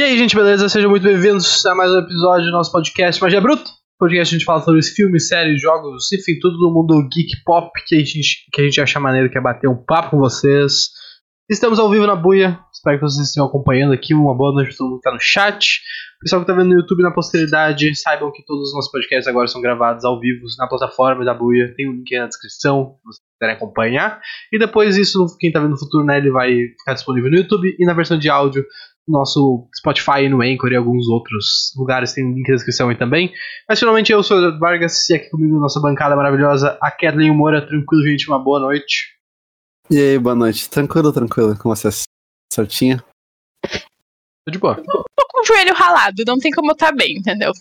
E aí, gente, beleza? Sejam muito bem-vindos a mais um episódio do nosso podcast Magia Bruto. Podcast a gente fala sobre filmes, séries, jogos, enfim, tudo do mundo geek pop que a gente, que a gente acha maneiro, que é bater um papo com vocês. Estamos ao vivo na buia, espero que vocês estejam acompanhando aqui. Uma boa noite para todo mundo que tá no chat. Pessoal que tá vendo no YouTube na posteridade, saibam que todos os nossos podcasts agora são gravados ao vivo na plataforma da buia. Tem o um link aí na descrição, se vocês quiserem acompanhar. E depois isso, quem tá vendo no futuro, né, ele vai ficar disponível no YouTube e na versão de áudio nosso Spotify, no Anchor e alguns outros lugares, tem link na descrição aí também. Mas finalmente eu sou o Eduardo Vargas e aqui comigo nossa bancada maravilhosa, a Kathleen Moura. Tranquilo, gente, uma boa noite. E aí, boa noite. Tranquilo, tranquilo. Com vocês? Certinho? Tô de boa. Tô com o joelho ralado, não tem como eu estar bem, entendeu?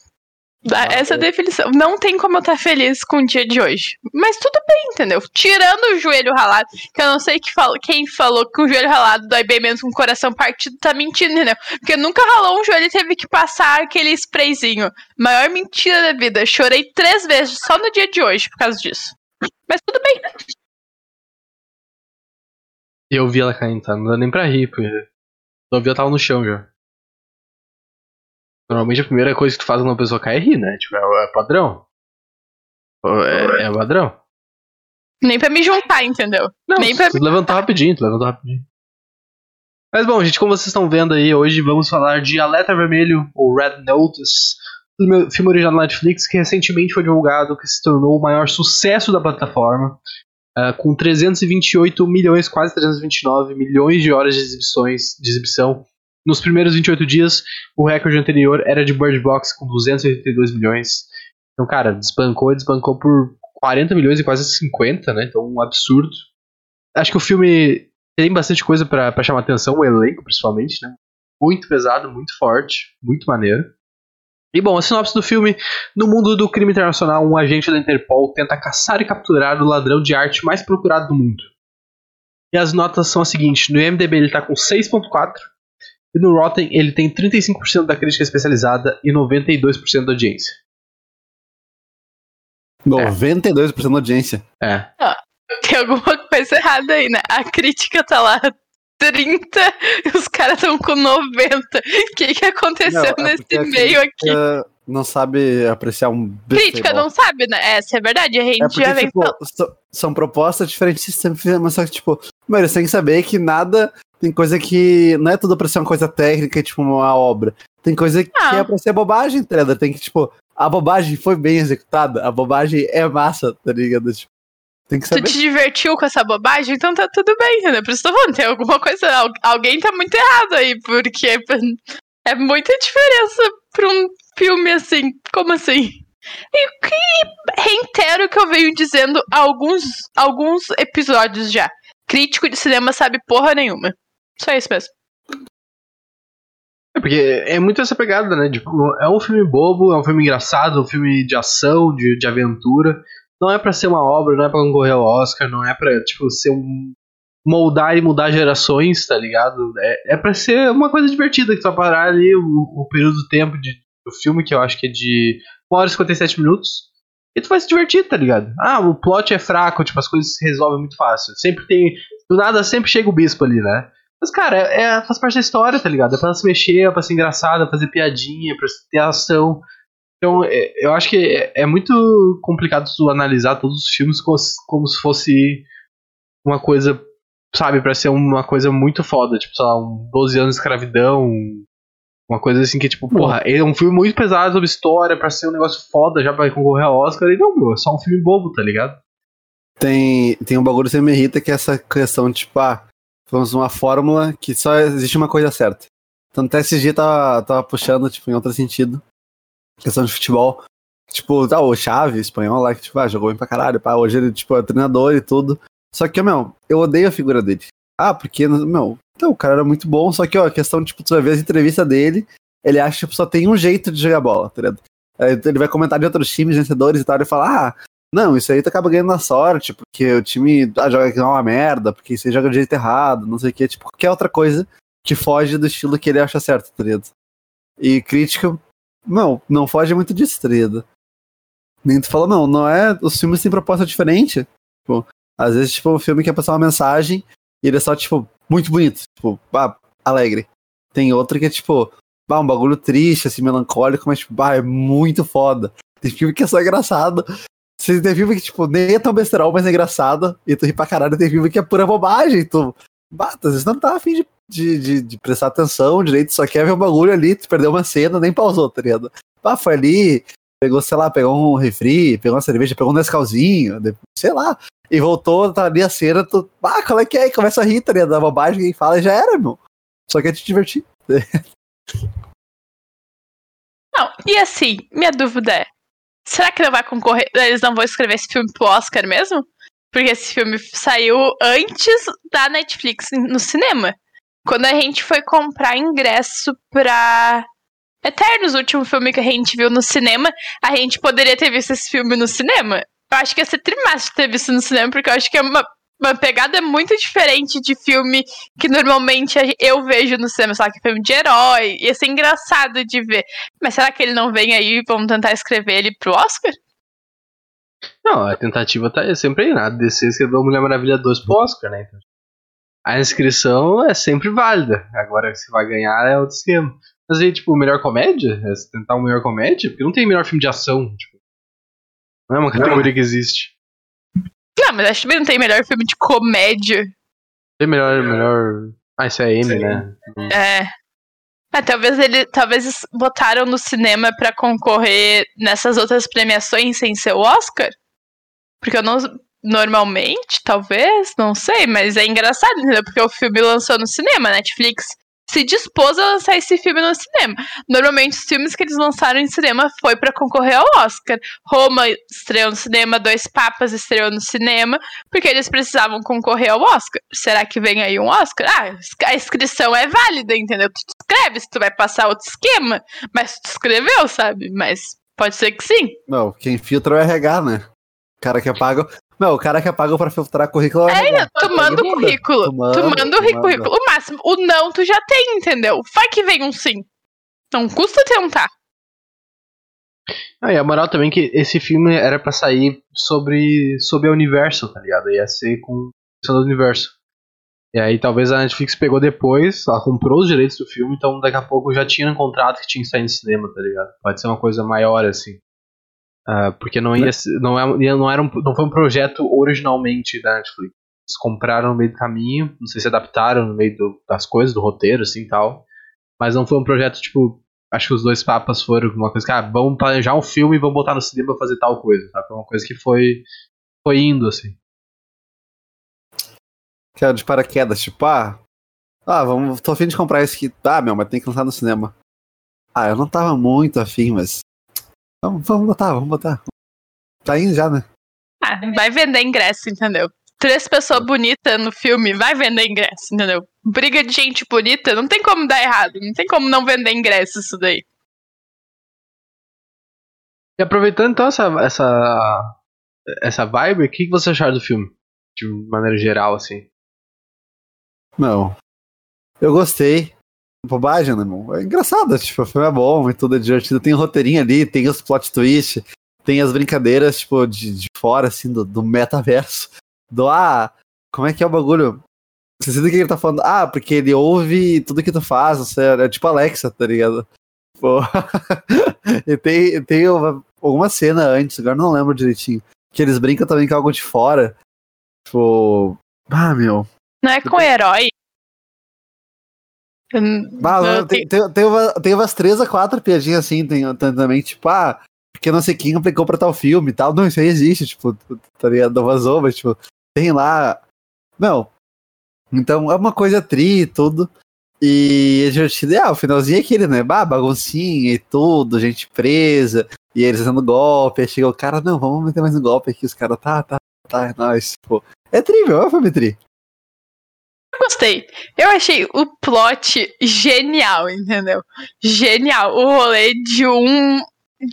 Essa definição. Não tem como eu estar feliz com o dia de hoje. Mas tudo bem, entendeu? Tirando o joelho ralado, que eu não sei que falo, quem falou que o joelho ralado dói bem mesmo com o coração partido, tá mentindo, entendeu? Porque nunca ralou um joelho e teve que passar aquele sprayzinho. Maior mentira da vida. Chorei três vezes só no dia de hoje por causa disso. Mas tudo bem. Eu vi ela caindo, tá? Não dá nem pra rir, porque eu vi ela tava no chão já. Normalmente a primeira coisa que tu faz quando uma pessoa cai é rir, né? Tipo, é, é padrão. É, é padrão. Nem pra me juntar, entendeu? Não, Nem pra tu levantou rapidinho, tu levantou rapidinho. Mas bom, gente, como vocês estão vendo aí, hoje vamos falar de Alerta Vermelho, ou Red Notice, filme original da Netflix que recentemente foi divulgado, que se tornou o maior sucesso da plataforma, uh, com 328 milhões, quase 329 milhões de horas de exibições, de exibição. Nos primeiros 28 dias, o recorde anterior era de Bird Box, com 282 milhões. Então, cara, desbancou, desbancou por 40 milhões e quase 50, né? Então, um absurdo. Acho que o filme tem bastante coisa para chamar atenção, o elenco principalmente, né? Muito pesado, muito forte, muito maneiro. E bom, a sinopse do filme: No mundo do crime internacional, um agente da Interpol tenta caçar e capturar o ladrão de arte mais procurado do mundo. E as notas são as seguintes: no IMDb ele tá com 6.4 e no Rotten ele tem 35% da crítica especializada e 92% da audiência. 92% da audiência. É. tem alguma coisa errada aí, né? A crítica tá lá 30 e os caras estão com 90. O que, que aconteceu Não, é nesse meio aqui? crítica Não sabe apreciar um Crítica não sabe, né? Essa é verdade. A gente É já porque, vem tipo, falando. são propostas diferentes sempre, mas só que, tipo, mano, você tem que saber que nada. Tem coisa que não é tudo pra ser uma coisa técnica, tipo, uma obra. Tem coisa que Ah. é pra ser bobagem, tá ligado? Tem que, tipo, a bobagem foi bem executada, a bobagem é massa, tá ligado? Tipo, tem que Tu saber. te divertiu com essa bobagem, então tá tudo bem, entendeu? Por isso tô falando, tem alguma coisa. al- Alguém tá muito errado aí, porque é muita diferença pra um filme assim. Como assim? E que reitero que eu venho dizendo alguns, alguns episódios já. Crítico de cinema sabe porra nenhuma. Só isso mesmo. É porque é muito essa pegada, né? Tipo, é um filme bobo, é um filme engraçado, é um filme de ação, de, de aventura. Não é pra ser uma obra, não é pra concorrer ao Oscar, não é pra, tipo, ser um. moldar e mudar gerações, tá ligado? É, é pra ser uma coisa divertida, que tu vai parar ali o, o período do tempo de, do filme, que eu acho que é de 1 hora e 57 minutos. E tu vai se divertir, tá ligado? Ah, o plot é fraco, tipo, as coisas se resolvem muito fácil. Sempre tem. Do nada sempre chega o bispo ali, né? Mas, cara, é, faz parte da história, tá ligado? É pra se mexer, é pra ser engraçado, é pra fazer piadinha, é pra ter ação. Então, é- eu acho que é, é muito complicado tu analisar todos os filmes como, se- como se fosse uma coisa, sabe, pra ser uma coisa muito foda. Tipo, sei lá, um 12 anos de escravidão. Uma coisa assim que, tipo, porra, é um filme muito pesado sobre história, pra ser um negócio foda já pra concorrer ao Oscar. E não, meu, é só um filme bobo, tá ligado? Tem, tem um bagulho que me irrita que é essa questão, tipo, ah, vamos uma fórmula que só existe uma coisa certa. Então até esse dia tava, tava puxando, tipo, em outro sentido. Questão de futebol. Tipo, tá, o Chave, espanhol lá, que, tipo, ah, jogou bem pra caralho, pá, hoje ele, tipo, é treinador e tudo. Só que, meu, eu odeio a figura dele. Ah, porque, meu, então, o cara era muito bom, só que, ó, a questão, tipo, tu vai ver as entrevistas dele, ele acha que tipo, só tem um jeito de jogar bola, tá ligado? Ele vai comentar de outros times vencedores e tal, e fala, ah, não, isso aí tu acaba ganhando na sorte, porque o time ah, joga aqui é uma merda, porque você joga de jeito errado, não sei o que, tipo, qualquer outra coisa que foge do estilo que ele acha certo, tá? E crítica, não, não foge muito disso, tá? Nem tu fala, não, não é. Os filmes têm proposta diferente. Tipo, às vezes, tipo, o filme quer passar uma mensagem e ele é só, tipo, muito bonito, tipo, ah, alegre. Tem outro que é, tipo, bah, um bagulho triste, assim, melancólico, mas, tipo, bah, é muito foda. Tem filme que é só engraçado. Tem filme que, tipo, nem é tão besterol, mas é engraçado. E tu ri pra caralho. Tem filme que é pura bobagem. Tu, bah, às vezes não tá afim de, de, de, de, prestar atenção direito, só quer ver um bagulho ali, tu perdeu uma cena, nem pausou, tá ligado? Bah, foi ali, pegou, sei lá, pegou um refri, pegou uma cerveja, pegou um Nescauzinho, sei lá. E voltou, tá ali a cena, tu, ah, qual é que é? E começa a rir, tá ligado? Da bobagem que fala já era, meu. Só quer te divertir. Não, e assim, minha dúvida é: será que não vai concorrer? Eles não vão escrever esse filme pro Oscar mesmo? Porque esse filme saiu antes da Netflix no cinema. Quando a gente foi comprar ingresso pra Eternos, o último filme que a gente viu no cinema, a gente poderia ter visto esse filme no cinema. Eu acho que ia ser trimático ter visto no cinema, porque eu acho que é uma uma pegada muito diferente de filme que normalmente eu vejo no cinema, sei lá, que é filme de herói. Ia ser engraçado de ver. Mas será que ele não vem aí e vamos tentar escrever ele pro Oscar? Não, a tentativa tá sempre aí, nada. DC escreveu Mulher Maravilha 2 pro Oscar, né? A inscrição é sempre válida. Agora, se vai ganhar é outro esquema. Mas aí, tipo, melhor comédia? É tentar um melhor comédia? Porque não tem melhor filme de ação. Tipo, não é uma categoria que existe. Não, mas acho que não tem melhor filme de comédia. Tem melhor, melhor. Ah, isso é M, né? É. é. talvez ele, talvez botaram no cinema para concorrer nessas outras premiações sem ser o Oscar. Porque eu não normalmente, talvez, não sei, mas é engraçado, entendeu? Porque o filme lançou no cinema, Netflix se dispôs a lançar esse filme no cinema. Normalmente, os filmes que eles lançaram em cinema foi para concorrer ao Oscar. Roma estreou no cinema, Dois Papas estreou no cinema, porque eles precisavam concorrer ao Oscar. Será que vem aí um Oscar? Ah, a inscrição é válida, entendeu? Tu escreve se tu vai passar outro esquema, mas tu escreveu, sabe? Mas pode ser que sim. Não, quem filtra é o RH, né? O cara que apaga. Não, o cara que apaga pra filtrar currículo é. É, tu manda o currículo. Tu manda, tu manda o currículo. O máximo. O não tu já tem, entendeu? Vai que vem um sim. Não custa tentar. Ah, e a moral também é que esse filme era para sair sobre, sobre o universo, tá ligado? Ia ser com o universo. E aí talvez a Netflix pegou depois, ela comprou os direitos do filme, então daqui a pouco já tinha um contrato que tinha que sair no cinema, tá ligado? Pode ser uma coisa maior assim. Uh, porque não ia, não, é, não, era um, não foi um projeto originalmente da Netflix. Eles compraram no meio do caminho, não sei se adaptaram no meio do, das coisas, do roteiro, assim tal. Mas não foi um projeto, tipo, acho que os dois papas foram uma coisa que, ah, vamos planejar um filme e vamos botar no cinema pra fazer tal coisa, sabe? Foi uma coisa que foi, foi indo, assim. Que era de paraquedas, tipo, ah, ah, vamos, tô afim de comprar esse aqui. Ah, meu, mas tem que lançar no cinema. Ah, eu não tava muito afim, mas Vamos, vamos botar, vamos botar. Tá indo já, né? Ah, vai vender ingresso, entendeu? Três pessoas bonitas no filme, vai vender ingresso, entendeu? Briga de gente bonita, não tem como dar errado, não tem como não vender ingresso isso daí. E aproveitando então essa, essa, essa vibe, o que você achou do filme? De maneira geral, assim. Não. Eu gostei bobagem, né, irmão? É engraçado, tipo, o filme é bom e tudo é divertido. Tem o um roteirinho ali, tem os plot twists, tem as brincadeiras, tipo, de, de fora, assim, do, do metaverso. Do, ah, como é que é o bagulho? Você sabe o que ele tá falando? Ah, porque ele ouve tudo que tu faz, você é, é tipo Alexa, tá ligado? Pô. e tem, tem uma, alguma cena antes, agora não lembro direitinho, que eles brincam também com algo de fora. Tipo, ah, meu. Não é com o herói? Bah, tem, tem, tem, uma, tem umas três a quatro piadinhas assim, tem, também, tipo, ah, porque não sei quem aplicou pra tal filme e tal. Não, isso aí existe, tipo, tá ligado? Não vazou, mas, tipo, tem lá. Não. Então é uma coisa tri e tudo. E é divertido. Ah, o finalzinho é aquele, né? Bah, baguncinha e tudo, gente presa, e eles dando golpe. Aí chega o cara, não, vamos meter mais um golpe aqui. Os caras, tá, tá, tá, é nóis. Pô, é trívio, é o filme tri gostei. Eu achei o plot genial, entendeu? Genial. O rolê de um.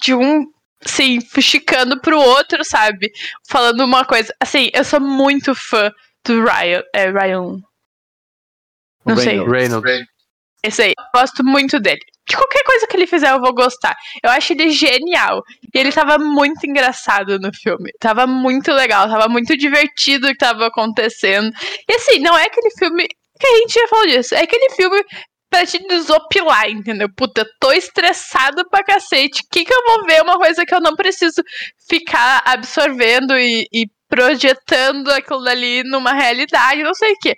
De um. Assim, fuxicando pro outro, sabe? Falando uma coisa. Assim, eu sou muito fã do Ryan. É, Ryan. Não sei. Reynolds. Esse aí. Eu gosto muito dele. De qualquer coisa que ele fizer, eu vou gostar. Eu acho ele genial. E ele tava muito engraçado no filme. Tava muito legal, tava muito divertido o que tava acontecendo. E assim, não é aquele filme que a gente já falou disso. É aquele filme pra te desopilar, entendeu? Puta, tô estressado pra cacete. O que, que eu vou ver? Uma coisa que eu não preciso ficar absorvendo e, e projetando aquilo dali numa realidade, não sei o que.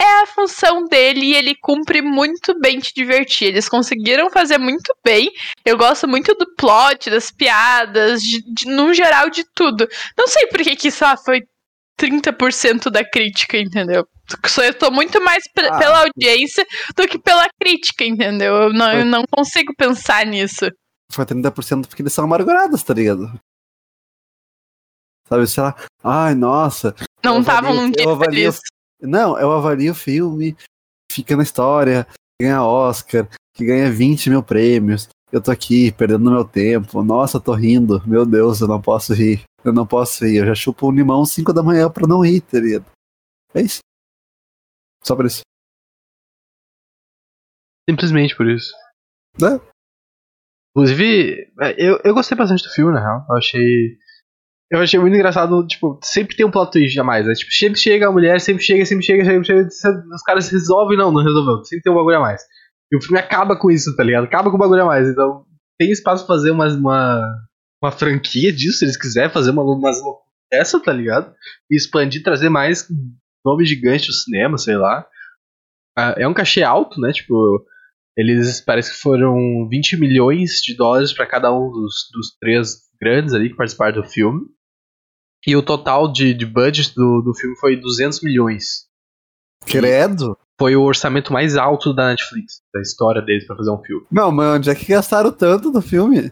É a função dele e ele cumpre muito bem te divertir. Eles conseguiram fazer muito bem. Eu gosto muito do plot, das piadas, de, de, no geral de tudo. Não sei por que, que isso ah, foi 30% da crítica, entendeu? Eu tô muito mais ah. pela audiência do que pela crítica, entendeu? Eu não, eu não consigo pensar nisso. Foi 30% porque eles são amargurados, tá ligado? Sabe, sei lá, ai, nossa. Não estavam num dia avalio, Não, eu avalio o filme, fica na história, ganha Oscar, que ganha 20 mil prêmios. Eu tô aqui perdendo meu tempo. Nossa, tô rindo. Meu Deus, eu não posso rir. Eu não posso rir. Eu já chupo um limão 5 da manhã pra não rir, ligado? É isso. Só por isso. Simplesmente por isso. É. Inclusive, é, eu, eu gostei bastante do filme, na real. Eu achei. Eu achei muito engraçado, tipo, sempre tem um plot twist a mais, né? Tipo, sempre chega a mulher, sempre chega, sempre chega, sempre chega, os caras resolvem, não, não resolveu, sempre tem um bagulho a mais. E o filme acaba com isso, tá ligado? Acaba com o bagulho a mais, então tem espaço pra fazer uma, uma, franquia disso, se eles quiserem fazer uma, umas essa, tá ligado? E expandir, trazer mais nome gigante do cinema, sei lá. Ah, é um cachê alto, né? Tipo, eles parece que foram 20 milhões de dólares para cada um dos, dos três grandes ali que participaram do filme. E o total de, de budget do, do filme foi 200 milhões. Credo! E foi o orçamento mais alto da Netflix, da história deles para fazer um filme. Não, mas onde é que gastaram tanto no filme?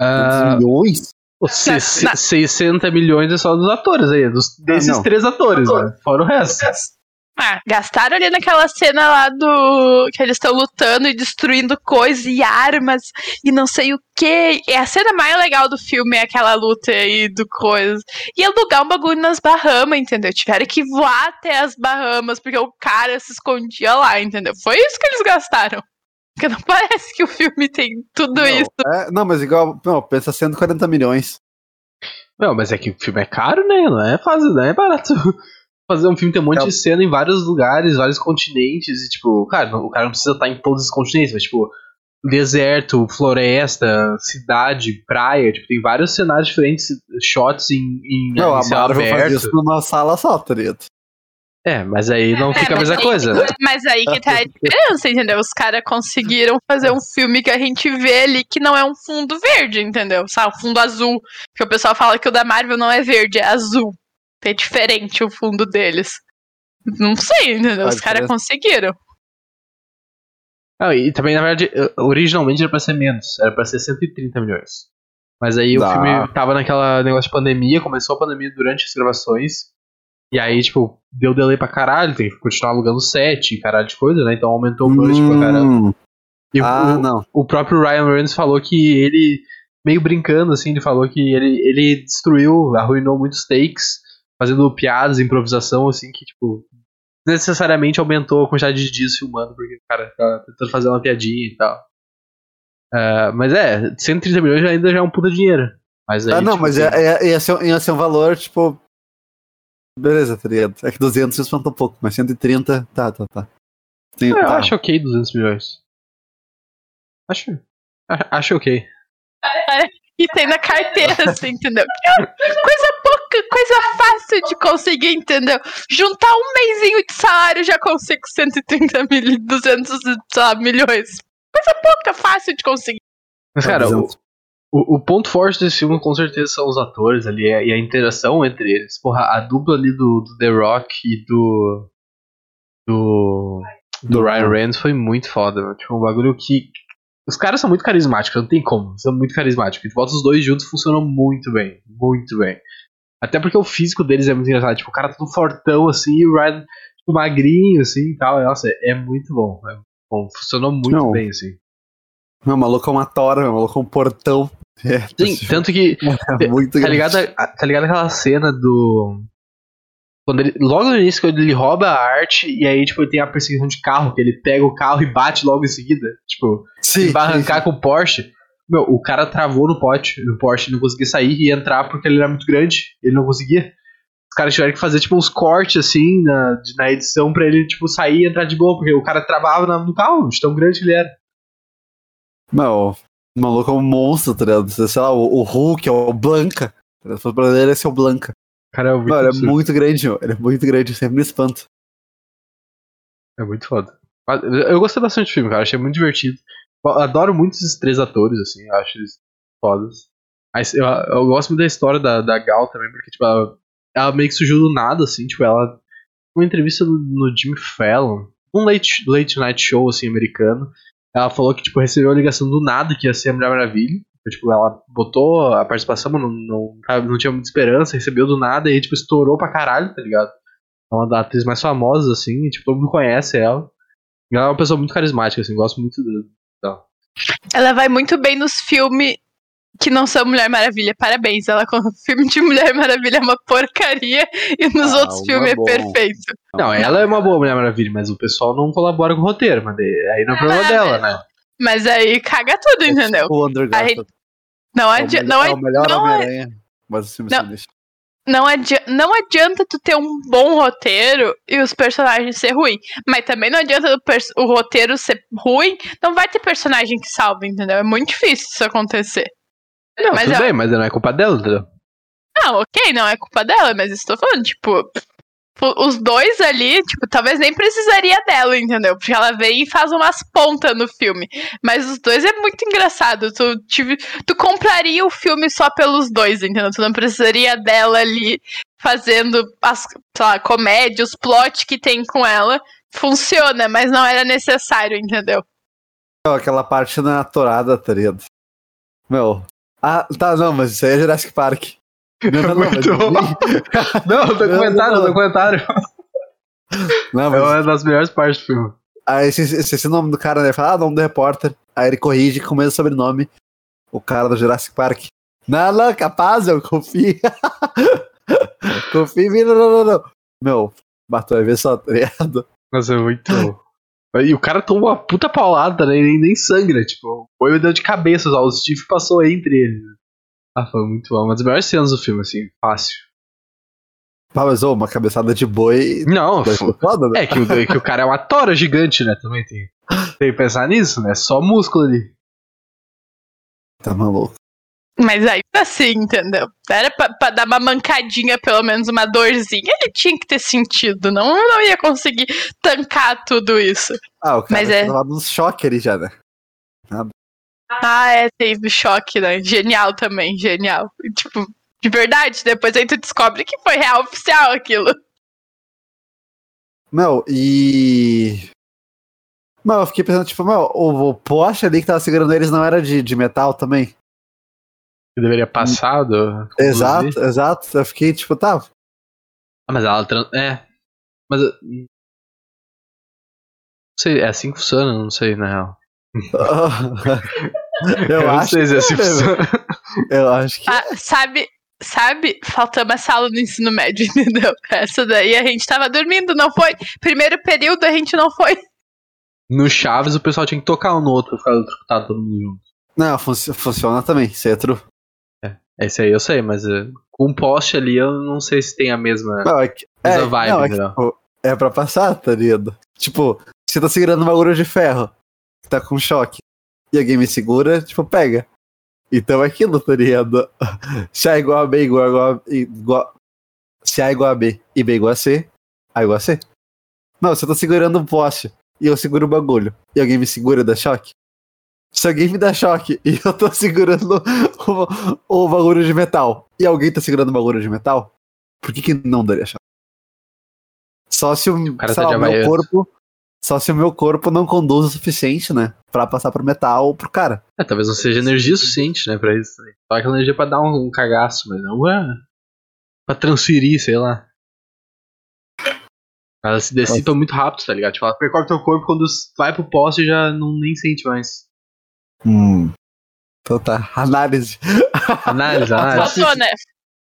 Uh, milhões? 60 milhões é só dos atores aí, dos, desses ah, três atores, né? Fora o resto. Ah, gastaram ali naquela cena lá do. que eles estão lutando e destruindo coisas e armas e não sei o que. É a cena mais legal do filme é aquela luta aí do coisa. E alugar um bagulho nas Bahamas, entendeu? Tiveram que voar até as Bahamas porque o cara se escondia lá, entendeu? Foi isso que eles gastaram. Porque não parece que o filme tem tudo não, isso. É, não, mas igual, não, pensa 140 milhões. Não, mas é que o filme é caro, né? Não é fácil, não é barato. Fazer um filme tem um monte é. de cena em vários lugares, vários continentes, e tipo, cara, o cara não precisa estar em todos os continentes, mas tipo, deserto, floresta, cidade, praia, tipo, tem vários cenários diferentes, shots em, em Não, a Marvel aberto. faz isso numa sala só, tá ligado? É, mas aí não é, fica a mesma aí, coisa. Mas aí que tá a diferença, entendeu? Os caras conseguiram fazer um filme que a gente vê ali que não é um fundo verde, entendeu? Sabe, um fundo azul. Que o pessoal fala que o da Marvel não é verde, é azul. É diferente o fundo deles. Não sei, entendeu? Os caras conseguiram. Ah, e também, na verdade, originalmente era pra ser menos. Era pra ser 130 milhões. Mas aí Dá. o filme tava naquela negócio de pandemia, começou a pandemia durante as gravações. E aí, tipo, deu delay pra caralho, tem que continuar alugando set, caralho de coisa, né? Então aumentou o budget hum. pra caralho. E ah, o, não. o próprio Ryan Reynolds falou que ele, meio brincando assim, ele falou que ele, ele destruiu, arruinou muitos takes, fazendo piadas, improvisação, assim, que, tipo, necessariamente aumentou a quantidade de dias filmando, porque o cara tá tentando fazer uma piadinha e tal. Uh, mas é, 130 milhões ainda já é um puta dinheiro. Mas aí, ah, não, tipo, mas é, é, ia, ser, ia ser um valor, tipo, Beleza, tá ligado? É que 200 espanta um pouco, mas 130, tá, tá, tá. Tem, eu tá. acho ok 200 milhões. Acho. Acho ok. E tem na carteira, assim, entendeu? Coisa pouca, coisa fácil de conseguir, entendeu? Juntar um mêsinho de salário já consigo 130 mil, 200 lá, milhões. Coisa pouca, fácil de conseguir. Mas, cara, o, o, o, ponto forte desse filme com certeza são os atores ali e a interação entre eles. Porra, a dupla ali do, do The Rock e do. do. do Ryan Reynolds foi muito foda, mano. Tipo, um bagulho que. Os caras são muito carismáticos, não tem como. São muito carismáticos. Tu bota os dois juntos funcionam muito bem. Muito bem. Até porque o físico deles é muito engraçado. Tipo, o cara todo fortão assim e o Ryan tipo, magrinho assim e tal. Nossa, é muito bom. É bom. Funcionou muito não. bem assim. Meu maluco é uma tora, meu maluco é um portão. É, Sim, tanto que. É muito tá, ligado, tá ligado aquela cena do. Quando ele, logo no início, quando ele rouba a arte, e aí, tipo, tem a perseguição de carro, que ele pega o carro e bate logo em seguida. Tipo, sim, ele vai arrancar sim, sim. com o Porsche. Meu, o cara travou no pote, no Porsche, não conseguia sair e entrar porque ele era muito grande. Ele não conseguia. os caras tiveram que fazer, tipo, uns cortes, assim, na, na edição pra ele, tipo, sair e entrar de boa, porque o cara travava na- no carro, de tão grande que ele era. Não, o maluco é um monstro, tá ligado? Sei lá, o, o Hulk é o Blanca. Se fosse brasileiro, esse é o Blanca. Cara é muito, Não, ele é muito grande, meu. Ele é muito grande, eu sempre me espanto. É muito foda. Eu gostei bastante do filme, cara. Achei muito divertido. Adoro muito esses três atores, assim. Eu acho eles fodas. Mas eu, eu gosto muito da história da, da Gal também, porque, tipo, ela, ela meio que surgiu do nada, assim. Tipo, ela. Uma entrevista no, no Jimmy Fallon, um late, late night show, assim, americano. Ela falou que, tipo, recebeu a ligação do nada que ia ser a Mulher Maravilha. Então, Tipo, ela botou a participação, mas não, não, não tinha muita esperança, recebeu do nada e, tipo, estourou pra caralho, tá ligado? É uma das atrizes mais famosas, assim, e, tipo, todo mundo conhece ela. Ela é uma pessoa muito carismática, assim, gosto muito. Ela vai muito bem nos filmes que não são Mulher Maravilha. Parabéns. Ela com o filme de Mulher Maravilha é uma porcaria e nos Ah, outros filmes é perfeito. Não, ela é uma boa Mulher Maravilha, mas o pessoal não colabora com o roteiro, mas aí não é problema Ah, dela, né? Mas aí caga tudo, entendeu? O Andrew Garfield. Não, É o adi melhor- não, é o melhor não é- Homem-Aranha. Mas o filme Não. se deixa. Não, adi não adianta tu ter um bom roteiro e os personagens ser ruim. Mas também não adianta o, o roteiro ser ruim, não vai ter personagem que salve, entendeu? É muito difícil isso acontecer. Não, Mas tudo ela- bem, mas não é culpa dela, entendeu? Não, ok, não é culpa dela, mas estou falando, tipo, os dois ali, tipo, talvez nem precisaria dela, entendeu? Porque ela vem e faz umas pontas no filme. Mas os dois é muito engraçado. Tu, tive, tu compraria o filme só pelos dois, entendeu? Tu não precisaria dela ali fazendo as, lá, comédia, os plot que tem com ela. Funciona, mas não era necessário, entendeu? Aquela parte na torada, tá ligado? Meu. Ah, tá, não, mas isso aí é Jurassic Park. Não, não, não, Muito bom. Não, documentário, Não, É mas uma das melhores partes do filme. Aí esse, esse, esse nome do cara, né? Fala, ah, nome do repórter. Aí ele corrige com o mesmo sobrenome. O cara do Jurassic Park. Não, não, capaz, eu confio. confio em mim, não, não, não. Meu, matou, vai ver só, tá ligado? Nossa, é muito. E o cara tomou uma puta paulada, né? Nem, nem sangra, tipo, o olho deu de cabeça, só, o Steve passou entre eles. Ah, foi muito bom. Uma das melhores cenas do filme, assim, fácil. Ah, mas ô, uma cabeçada de boi. Não, foda, né? é que o, que o cara é uma tora gigante, né? Também tem, tem que pensar nisso, né? Só músculo ali. Tá maluco. Mas ainda assim, entendeu? Era pra, pra dar uma mancadinha, pelo menos uma dorzinha. Ele tinha que ter sentido, não, não ia conseguir tancar tudo isso. Ah, o cara Mas é- tava nos choque ali já, né? Ah, é, teve choque, né? Genial também, genial. Tipo, de verdade, depois aí tu descobre que foi real oficial aquilo. Meu, e. Meu, eu fiquei pensando, tipo, meu, o, o poste ali que tava segurando eles não era de, de metal também? Que deveria passar do. Exato, exato. Eu fiquei, tipo, tá. Ah, mas ela. É. Mas. Não sei, é assim que funciona, não sei, na real. eu, não acho. sei se é assim funciona. Eu acho que. Ah, sabe, sabe, faltamos essa aula no ensino médio, entendeu? Essa daí a gente tava dormindo, não foi? Primeiro período a gente não foi. No Chaves o pessoal tinha que tocar um no outro pra ficar eletrocutado todo mundo junto. Não, funci- funciona também, isso aí é true. Esse aí eu sei, mas eh, com um poste ali eu não sei se tem a mesma, Não, é que. mesma É, vibe, não, é, que, tipo, é pra passar, tá ligado? Tipo, você tá segurando uma agulha de ferro, que tá com choque, e alguém me segura, tipo, pega. Então é aquilo, tá ligado? Se A igual a B igual a, igual a, igual, se A igual a B e B igual a C, A igual a C. Não, você tá segurando um poste e eu seguro o bagulho, e alguém me segura e dá choque. Se alguém me dá choque e eu tô segurando o, o bagulho de metal, e alguém tá segurando o bagulho de metal, por que, que não daria choque? Só se o, cara sei tá lá, o meu corpo. Só se o meu corpo não conduz o suficiente, né? Pra passar pro metal ou pro cara. É, talvez não seja energia suficiente, né, pra isso. Só aquela energia pra dar um, um cagaço, mas não é pra transferir, sei lá. Ela se dissipa muito rápido, tá ligado? Tipo, ela percorre teu corpo quando vai pro poste já não nem sente mais. Hum. Então tá. Análise. Análise, análise. Faltou, né?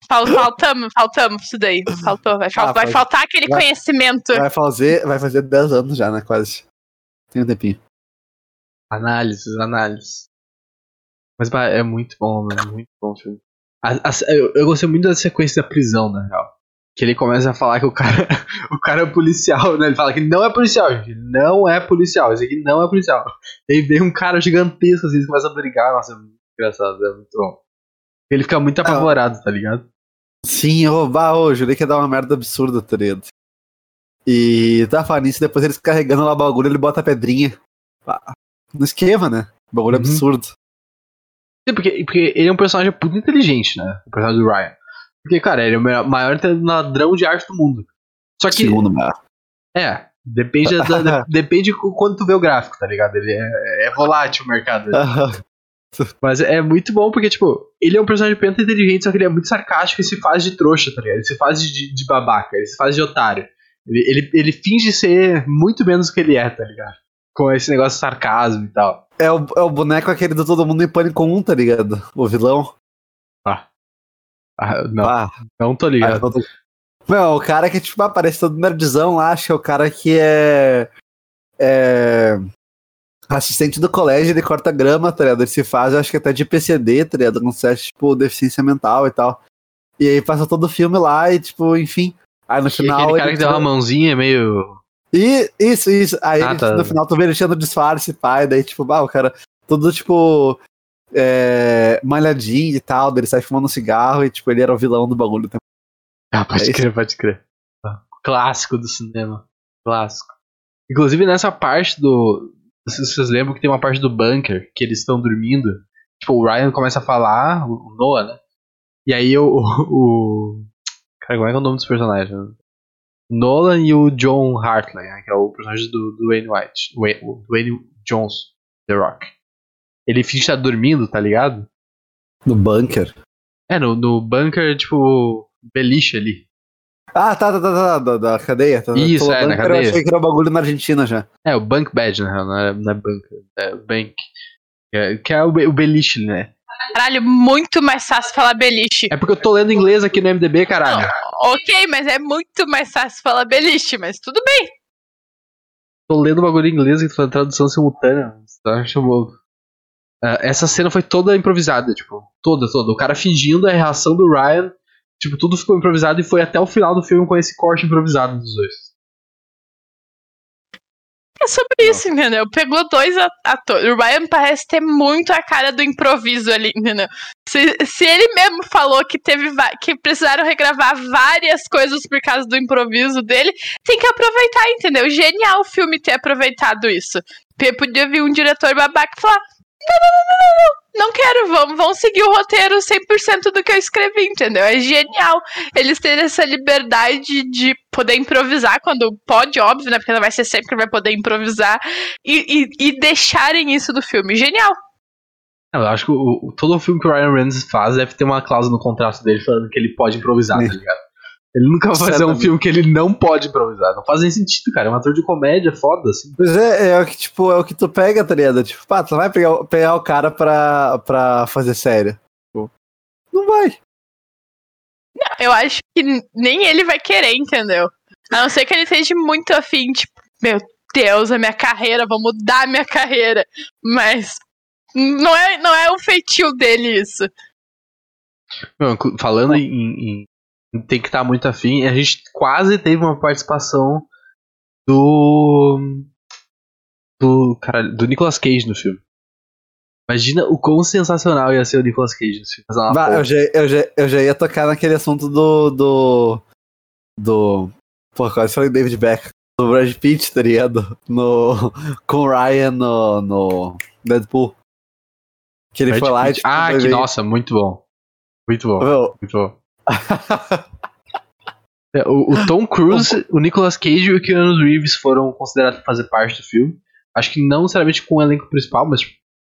Fal- Faltamos, faltamos isso daí. Faltou. Vai, fal- Ah, vai faltar aquele vai- conhecimento. Vai fazer, vai fazer 10 anos já, né? Quase. Tem um tempinho. Análises, análises. Mas bah, é muito bom, mano. Muito bom o filme. A- a- eu, eu gostei muito da sequência da prisão, na real. que ele começa a falar que o cara, o cara é policial, né? Ele fala que não é policial, gente. Não é policial. Esse aqui não é policial. E aí vem um cara gigantesco assim, começa a brigar. Nossa, é muito engraçado, é muito bom. Ele fica muito apavorado, tá ligado? Sim, ô, bah, ô, jurei que ia dar uma merda absurda, tá ligado? E tá falando nisso, depois eles carregando lá o bagulho, ele bota a pedrinha. No esquema, né? Bagulho Uhum. absurdo. Sim, porque, porque ele é um personagem muito inteligente, né? O personagem do Ryan. Porque, cara, ele é o maior- maior ladrão de arte do mundo. Só que, Segundo mar. é, depende, da, da- depende de quando tu vê o gráfico, tá ligado? Ele é, é volátil o mercado. Mas é muito bom porque, tipo, ele é um personagem penta inteligente, só que ele é muito sarcástico e se faz de trouxa, tá ligado? Ele se faz de, de babaca, ele se faz de otário. Ele, ele, ele finge ser muito menos do que ele é, tá ligado? Com esse negócio de sarcasmo e tal. É o, é o boneco aquele do Todo Mundo em Pânico 1, tá ligado? O vilão. Ah, não, Ah, não tô ah, ligado. não tô- o cara que, tipo, aparece todo nerdzão lá, acho que é o cara que é. É. Assistente do colégio, ele corta grama, tá ligado? Ele se faz, eu acho que até de PCD, tá ligado? Com certo, tipo, deficiência mental e tal. E aí passa todo o filme lá e, tipo, enfim. Aí no E final. aquele cara ele que deu uma mãozinha meio. E, isso, isso. Aí Ah, ele- tá. no final tu vê ele tirando disfarce, pai, daí tipo, bah, o cara, tudo tipo, é, malhadinho e tal, ele sai fumando cigarro e tipo, ele era o vilão do bagulho também. Ah, pode É isso. crer, pode crer. Clássico do cinema. Clássico. Inclusive nessa parte do. Vocês vocês lembram que tem uma parte do bunker que eles estão dormindo? Tipo, o Ryan começa a falar, o Noah, né? E aí o. o, Cara, como é que é o nome dos personagens? Nolan e o John Hartley, né? Que é o personagem do, do Wayne White. Wayne, o Dwayne Johnson, The Rock. Ele finge estar dormindo, tá ligado? No bunker. É, no, no bunker, tipo, beliche ali. Ah, tá, tá, tá, tá, da, da cadeia. Tá, Isso, Tô- é, na cadeia. Eu achei que era o bagulho na Argentina já. É, o Bunk Bad, na real, não é, não é bunker, é o Bank. É, que é o, o beliche, né? Caralho, muito mais fácil falar beliche. É porque eu tô lendo inglês aqui no MDB, caralho. Ok, mas é muito mais fácil falar beliche, mas tudo bem. Tô lendo o bagulho em inglês e tô fazendo tradução simultânea. Tá? Chamou. Ah, essa cena foi toda improvisada, tipo, toda, toda. O cara fingindo a reação do Ryan. Tipo, tudo ficou improvisado e foi até o final do filme com esse corte improvisado dos dois. É sobre isso, entendeu? Pegou dois atores. O Ryan parece ter muito a cara do improviso ali, entendeu? Se, se ele mesmo falou que teve que precisaram regravar várias coisas por causa do improviso dele, tem que aproveitar, entendeu? Genial o filme ter aproveitado isso. Porque podia vir um diretor babaca e falar: não, não, não, não, não, não, quero, vamos, vamos seguir o roteiro 100% do que eu escrevi, entendeu? É genial eles terem essa liberdade de poder improvisar quando pode, óbvio, né? Porque não vai ser sempre que vai poder improvisar e, e, e deixarem isso do filme. Genial. Eu acho que o- o- todo o filme que o Ryan Reynolds faz deve ter uma cláusula no contrato dele falando que ele pode improvisar, Sim. tá ligado? Ele nunca vai fazer um filme que ele não pode improvisar. Não faz nem sentido, cara. É um ator de comédia foda, assim. Pois é, é o que, tipo, é o que tu pega, tá ligado? Tipo, pá, tu vai pegar, o- pegar o cara pra, pra fazer série. Tipo, não vai. Eu acho que nem ele vai querer, entendeu? A não ser que ele esteja muito afim, tipo, meu Deus, a minha carreira, vou mudar a minha carreira. Mas não é, não é o feitio dele isso. Não, inclu- falando em- em tem que estar muito afim, a gente quase teve uma participação do. do. Caralho, do Nicolas Cage no filme. Imagina o quão sensacional ia ser o Nicolas Cage nesse filme. Bah, eu, já, eu, já, eu já ia tocar naquele assunto do. do. do. Pô, quase falei David Beckham. Do Brad Pitt, tá ligado? No, com o Ryan no, no Deadpool. Que ele Brad foi lá e Pitt. tipo, Ah, que nossa, muito bom. Muito bom, Meu, muito bom. É, O, o Tom Cruise, o Nicolas Cage e o Keanu Reeves foram considerados fazer parte do filme. Acho que não necessariamente com o elenco principal, mas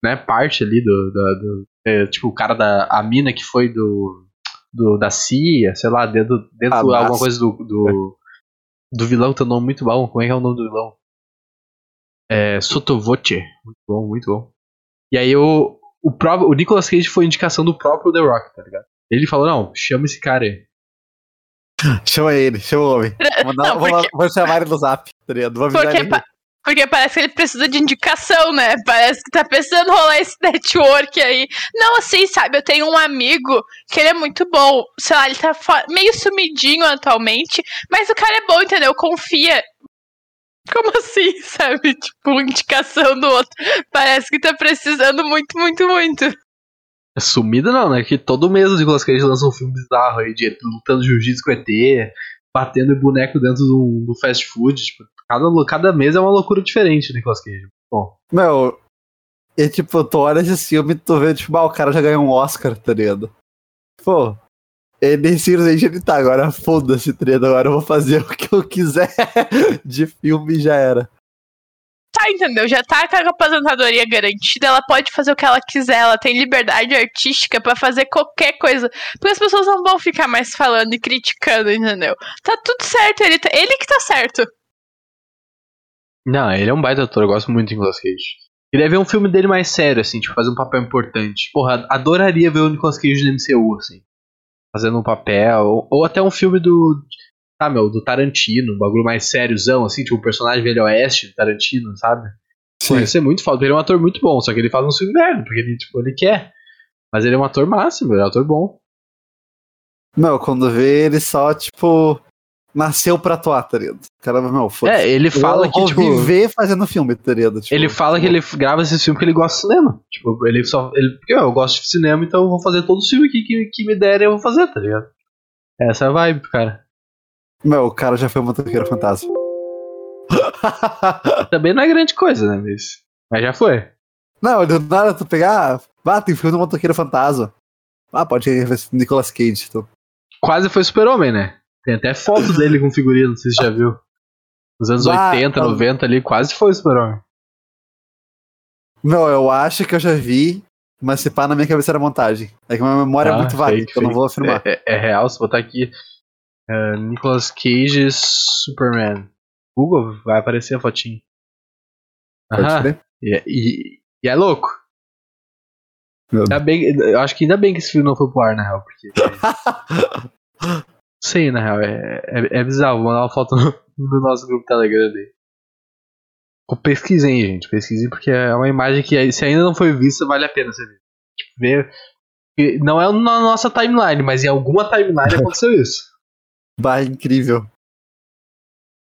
né, parte ali do. do- do- é, tipo, o cara da. A mina que foi do. do da CIA, sei lá, dentro, dentro Ah, de alguma coisa do, do. do vilão, tem um nome muito bom. Como é que é o nome do vilão? É. Sotovoce. Muito bom, muito bom. E aí o. O, próprio, o Nicolas Cage foi indicação do próprio The Rock, tá ligado? Ele falou, não, chama esse cara aí. chama ele, chama o homem. Vou, mandar- Não, porque- vou chamar ele no zap, tá ligado? Vou avisar Porque ele. pa- Porque parece que ele precisa de indicação, né? Parece que tá precisando rolar esse network aí. Não assim, sabe? Eu tenho um amigo que ele é muito bom. Sei lá, ele tá meio sumidinho atualmente, mas o cara é bom, entendeu? Confia. Como assim, sabe? Tipo, indicação do outro. Parece que tá precisando muito, muito, muito. É sumida não, né? Que todo mês o Nicolas Cage lança um filme bizarro aí, de lutando jiu-jitsu com ET, batendo boneco dentro do, do fast food. Tipo, cada, cada mês é uma loucura diferente, Nicolas Cage. Bom. Meu, e tipo, tu olha esse filme e tu vê, tipo, ah, o cara já ganhou um Oscar, tá ligado? Pô, ele simplesmente ele tá, agora foda-se, tá ligado? Agora eu vou fazer o que eu quiser de filme já era. Tá, entendeu? Já tá com a aposentadoria garantida, ela pode fazer o que ela quiser, ela tem liberdade artística para fazer qualquer coisa. Porque as pessoas não vão ficar mais falando e criticando, entendeu? Tá tudo certo, ele, tá, ele que tá certo. Não, ele é um baita ator, eu gosto muito de Nicolas Cage. Queria ver um filme dele mais sério, assim, tipo, fazer um papel importante. Porra, adoraria ver o Nicolas Cage no MCU, assim. Fazendo um papel. Ou, ou até um filme do. Ah, meu, do Tarantino, um bagulho mais sériozão, assim, tipo, o um personagem velho oeste do Tarantino, sabe? Sim. Pô, isso é muito foda. Ele é um ator muito bom, só que ele faz um filme merda, porque ele, tipo, ele quer. Mas ele é um ator máximo, ele é um ator bom. Não, quando vê ele só, tipo, nasceu pra atuar, tá ligado? Caramba, meu, foi. É, ele fala que, tipo. viver fazendo filme, tá ligado? Tipo, ele fala tipo... que ele grava esse filme porque ele gosta de cinema. Tipo, ele só. Ele, porque eu gosto de cinema, então eu vou fazer todo o filme que, que, que me derem, eu vou fazer, tá ligado? Essa é a vibe, cara. Meu, o cara já foi um motoqueiro fantasma. Também não é grande coisa, né? Mas, mas já foi. Não, do nada tu pegar. Ah, tem filme do motoqueiro fantasma. Ah, pode ir Nicolas Cage, então. Quase foi super-homem, né? Tem até foto dele com figurino, não sei se você já viu. Nos anos bah, 80, 90 ali, quase foi super-homem. Não, eu acho que eu já vi, mas se pá na minha cabeça era montagem. É que minha memória é ah, é muito vaga, eu não vou afirmar. É, é, é real, se botar aqui uh, Nicolas Cage Superman. Google, vai aparecer a fotinha. Aham. E, é, e, e, é louco. Ainda bem, eu acho que ainda bem que esse filme não foi pro ar, na real, porque. Sim, na real, é, é, é bizarro. Vou mandar uma foto no, no nosso grupo Telegram aí. Pesquisem, gente, pesquisem, porque é uma imagem que, se ainda não foi vista, vale a pena você ver. Tipo, ver. Não é na nossa timeline, mas em alguma timeline aconteceu isso. Bah, incrível.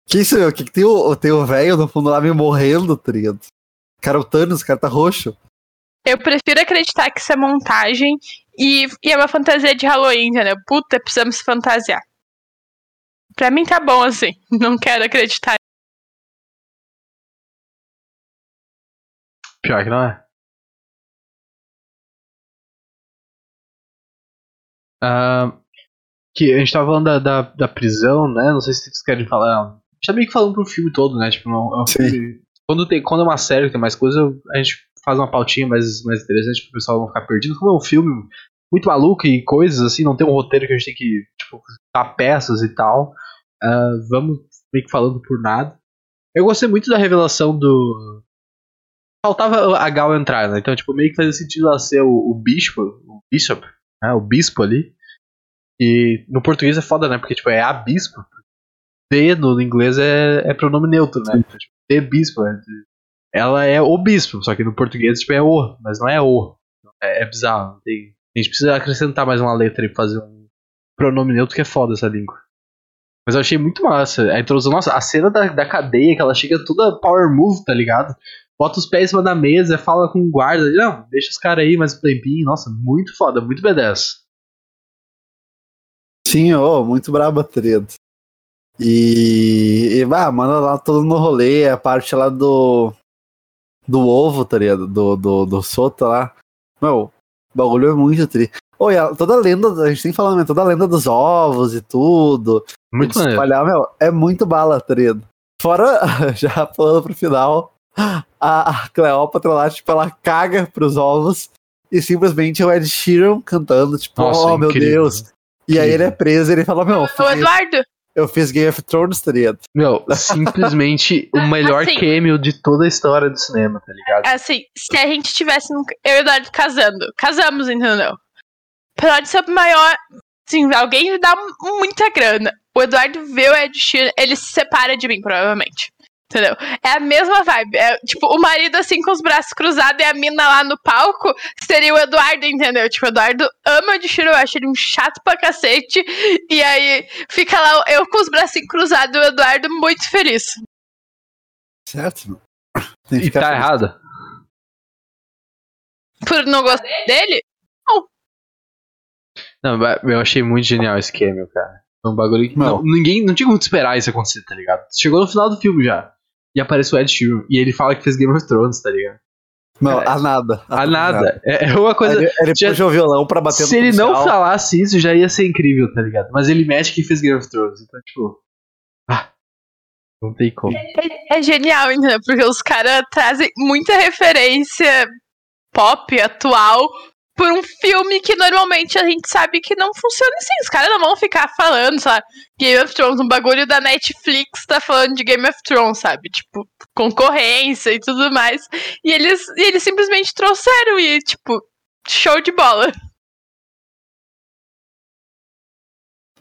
Que isso, meu? Que, que tem o tem o velho no fundo lá me morrendo, tá ligado? Cara, o Thanos, o cara tá roxo. Eu prefiro acreditar que isso é montagem e, e é uma fantasia de Halloween, entendeu? Puta, precisamos fantasiar. Pra mim tá bom assim. Não quero acreditar. Pior que não é. Uh, que a gente tava falando da, da, da, prisão, né? Não sei se vocês querem falar. A gente tá meio que falando pro filme todo, né? Tipo, não, é um filme, quando, tem, quando é uma série que tem mais coisa, a gente faz uma pautinha mais, mais interessante pro pessoal não ficar perdido. Como é um filme muito maluco e coisas assim, não tem um roteiro que a gente tem que, tipo, dar peças e tal. Uh, vamos meio que falando por nada. Eu gostei muito da revelação do. Faltava a Gal entrar, né? Então, tipo, meio que fazia sentido ela ser o, o bispo, o bishop, né? O bispo ali. E no português é foda, né? Porque, tipo, é a bispo. D no inglês é, é pronome neutro, né? Então, tipo, D bispo. Né? ela é o bispo, só que no português tipo, é o, mas não é o. É, é bizarro. Tem, a gente precisa acrescentar mais uma letra e fazer um pronome neutro que é foda essa língua. Mas eu achei muito massa. A introdução, nossa, a cena da, da cadeia, que ela chega toda power move, tá ligado? Bota os pés em cima da mesa, fala com o guarda. Não, deixa os caras aí mais um tempinho. Nossa, muito foda, muito B10. Sim, oh, muito braba, tredo. E, e ah, manda lá todo no rolê, a parte lá do do ovo, tá ligado? Do, do, do Sota lá. Meu, o bagulho é muito tri. Oi, toda a lenda, a gente tem falando, toda a lenda dos ovos e tudo. Muito espalhar, meu, é muito bala, tá ligado? Fora, já pulando pro final, a, a Cleópatra lá, tipo, ela caga pros ovos e simplesmente o Ed Sheeran cantando, tipo, Nossa, oh meu Deus. E aí ele é preso e ele fala, meu. O Eduardo! eu fiz Game of Thrones, tá ligado? Meu, simplesmente o melhor assim, cameo de toda a história do cinema, tá ligado? Assim, se a gente tivesse eu e o Eduardo casando, casamos, entendeu? Pode ser o maior. Sim, alguém dá muita grana. O Eduardo vê o Ed Sheeran, ele se separa de mim, provavelmente. Entendeu? É a mesma vibe. É, tipo, o marido assim com os braços cruzados e a mina lá no palco seria o Eduardo, entendeu? Tipo, o Eduardo ama o Dishiro, eu acho ele um chato pra cacete. E aí fica lá eu com os bracinhos cruzados e o Eduardo muito feliz. Certo? E tá errado. Por não gostar dele? Não, eu achei muito genial esse cameo, cara. Foi um bagulho que. Não. Não, ninguém. Não tinha como esperar isso acontecer, tá ligado? Chegou no final do filme já. E aparece o Ed Sheeran. E ele fala que fez Game of Thrones, tá ligado? Não, Cara, a nada. A nada. É, é uma coisa. Ele, ele já- o violão pra bater no Se ele não falasse isso, já ia ser incrível, tá ligado? Mas ele mete que fez Game of Thrones. Então, tipo. Ah. Não tem como. É genial, entendeu? Porque os caras trazem muita referência pop atual por um filme que normalmente a gente sabe que não funciona assim. Os caras não vão ficar falando, sei lá, Game of Thrones, um bagulho da Netflix tá falando de Game of Thrones, sabe? Tipo, concorrência e tudo mais. E eles, e eles simplesmente trouxeram e, tipo, show de bola.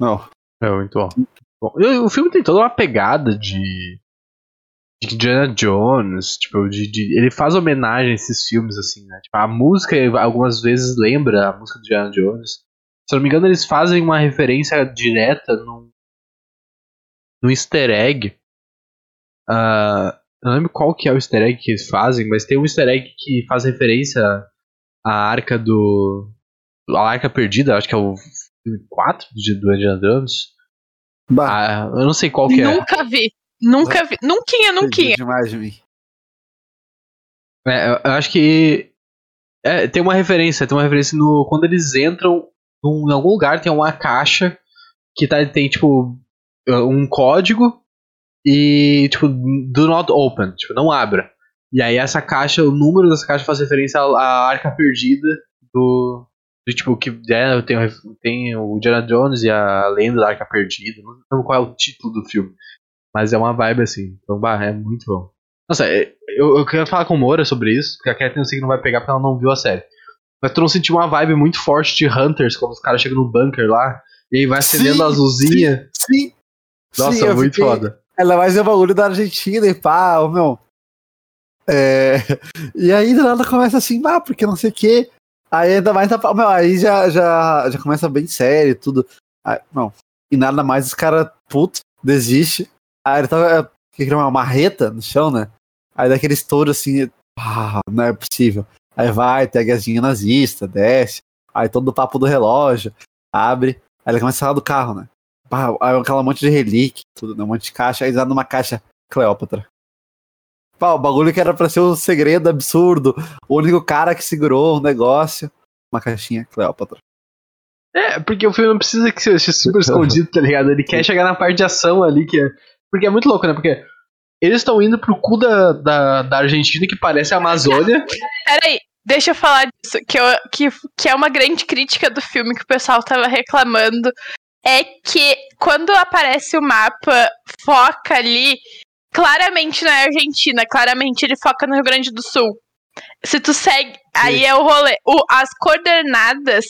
Não. É muito bom. Bom, o filme tem toda uma pegada de. De Indiana Jones, tipo, de, de- ele faz homenagem a esses filmes, assim, né? Tipo, a música algumas vezes lembra a música do Indiana Jones. Se eu não me engano, eles fazem uma referência direta num, num easter egg. Eu não lembro qual que é o easter egg que eles fazem, mas tem um easter egg que faz referência à arca do. A arca perdida, acho que é o filme 4 de- do Indiana Jones. Bah, Ah, eu não sei qual que é. Nunca vi. Nunca vi. Nunquinha, nunquinha. demais de mim. É, eu- acho que é, tem uma referência, tem uma referência no quando eles entram num- em algum lugar tem uma caixa que tá, tem tipo um código e tipo do not open, tipo não abra. E aí essa caixa, o número dessa caixa faz referência à, à arca perdida do, do tipo que é, tem, o- tem o Indiana Jones e a lenda da arca perdida. Não lembro qual é o título do filme, mas é uma vibe assim. Então, bah, é muito bom. Nossa, é- eu, eu quero falar com o Moura sobre isso, porque a Kathleen eu sei que não vai pegar porque ela não viu a série. Mas tu não sentiu uma vibe muito forte de Hunters quando os caras chegam no bunker lá e aí vai acendendo Sim, as luzinhas? Sim. Nossa, Sim, muito fiquei- foda. Ela vai ser o bagulho da Argentina e pá, meu. É, E aí do nada começa assim, ah, porque não sei o quê. Aí ainda mais na- meu, aí já, já, já começa bem sério e tudo. Aí, não. E nada mais os caras, puto, desiste. Aí ele tava. Que que era uma marreta no chão, né? Aí daquele estouro assim, ah, não é possível. Aí vai, tem a gazinha nazista, desce. Aí todo o papo do relógio, abre. Aí ele começa a falar do carro, né? Pá, aí aquela monte de relíquia, tudo, né? Um monte de caixa, aí dá numa caixa Cleópatra. Pá, o bagulho que era pra ser um segredo absurdo. O único cara que segurou o negócio. Uma caixinha Cleópatra. É, porque o filme não precisa que seja super escondido, tá ligado? Ele quer chegar na parte de ação ali, que é. Porque é muito louco, né? Porque eles estão indo pro cu da, da, da Argentina, que parece a Amazônia. Peraí, deixa eu falar disso, que, eu, que, que é uma grande crítica do filme que o pessoal tava reclamando. É que quando aparece o mapa, foca ali, claramente na Argentina, claramente ele foca no Rio Grande do Sul. Se tu segue, aí é o rolê. O, as coordenadas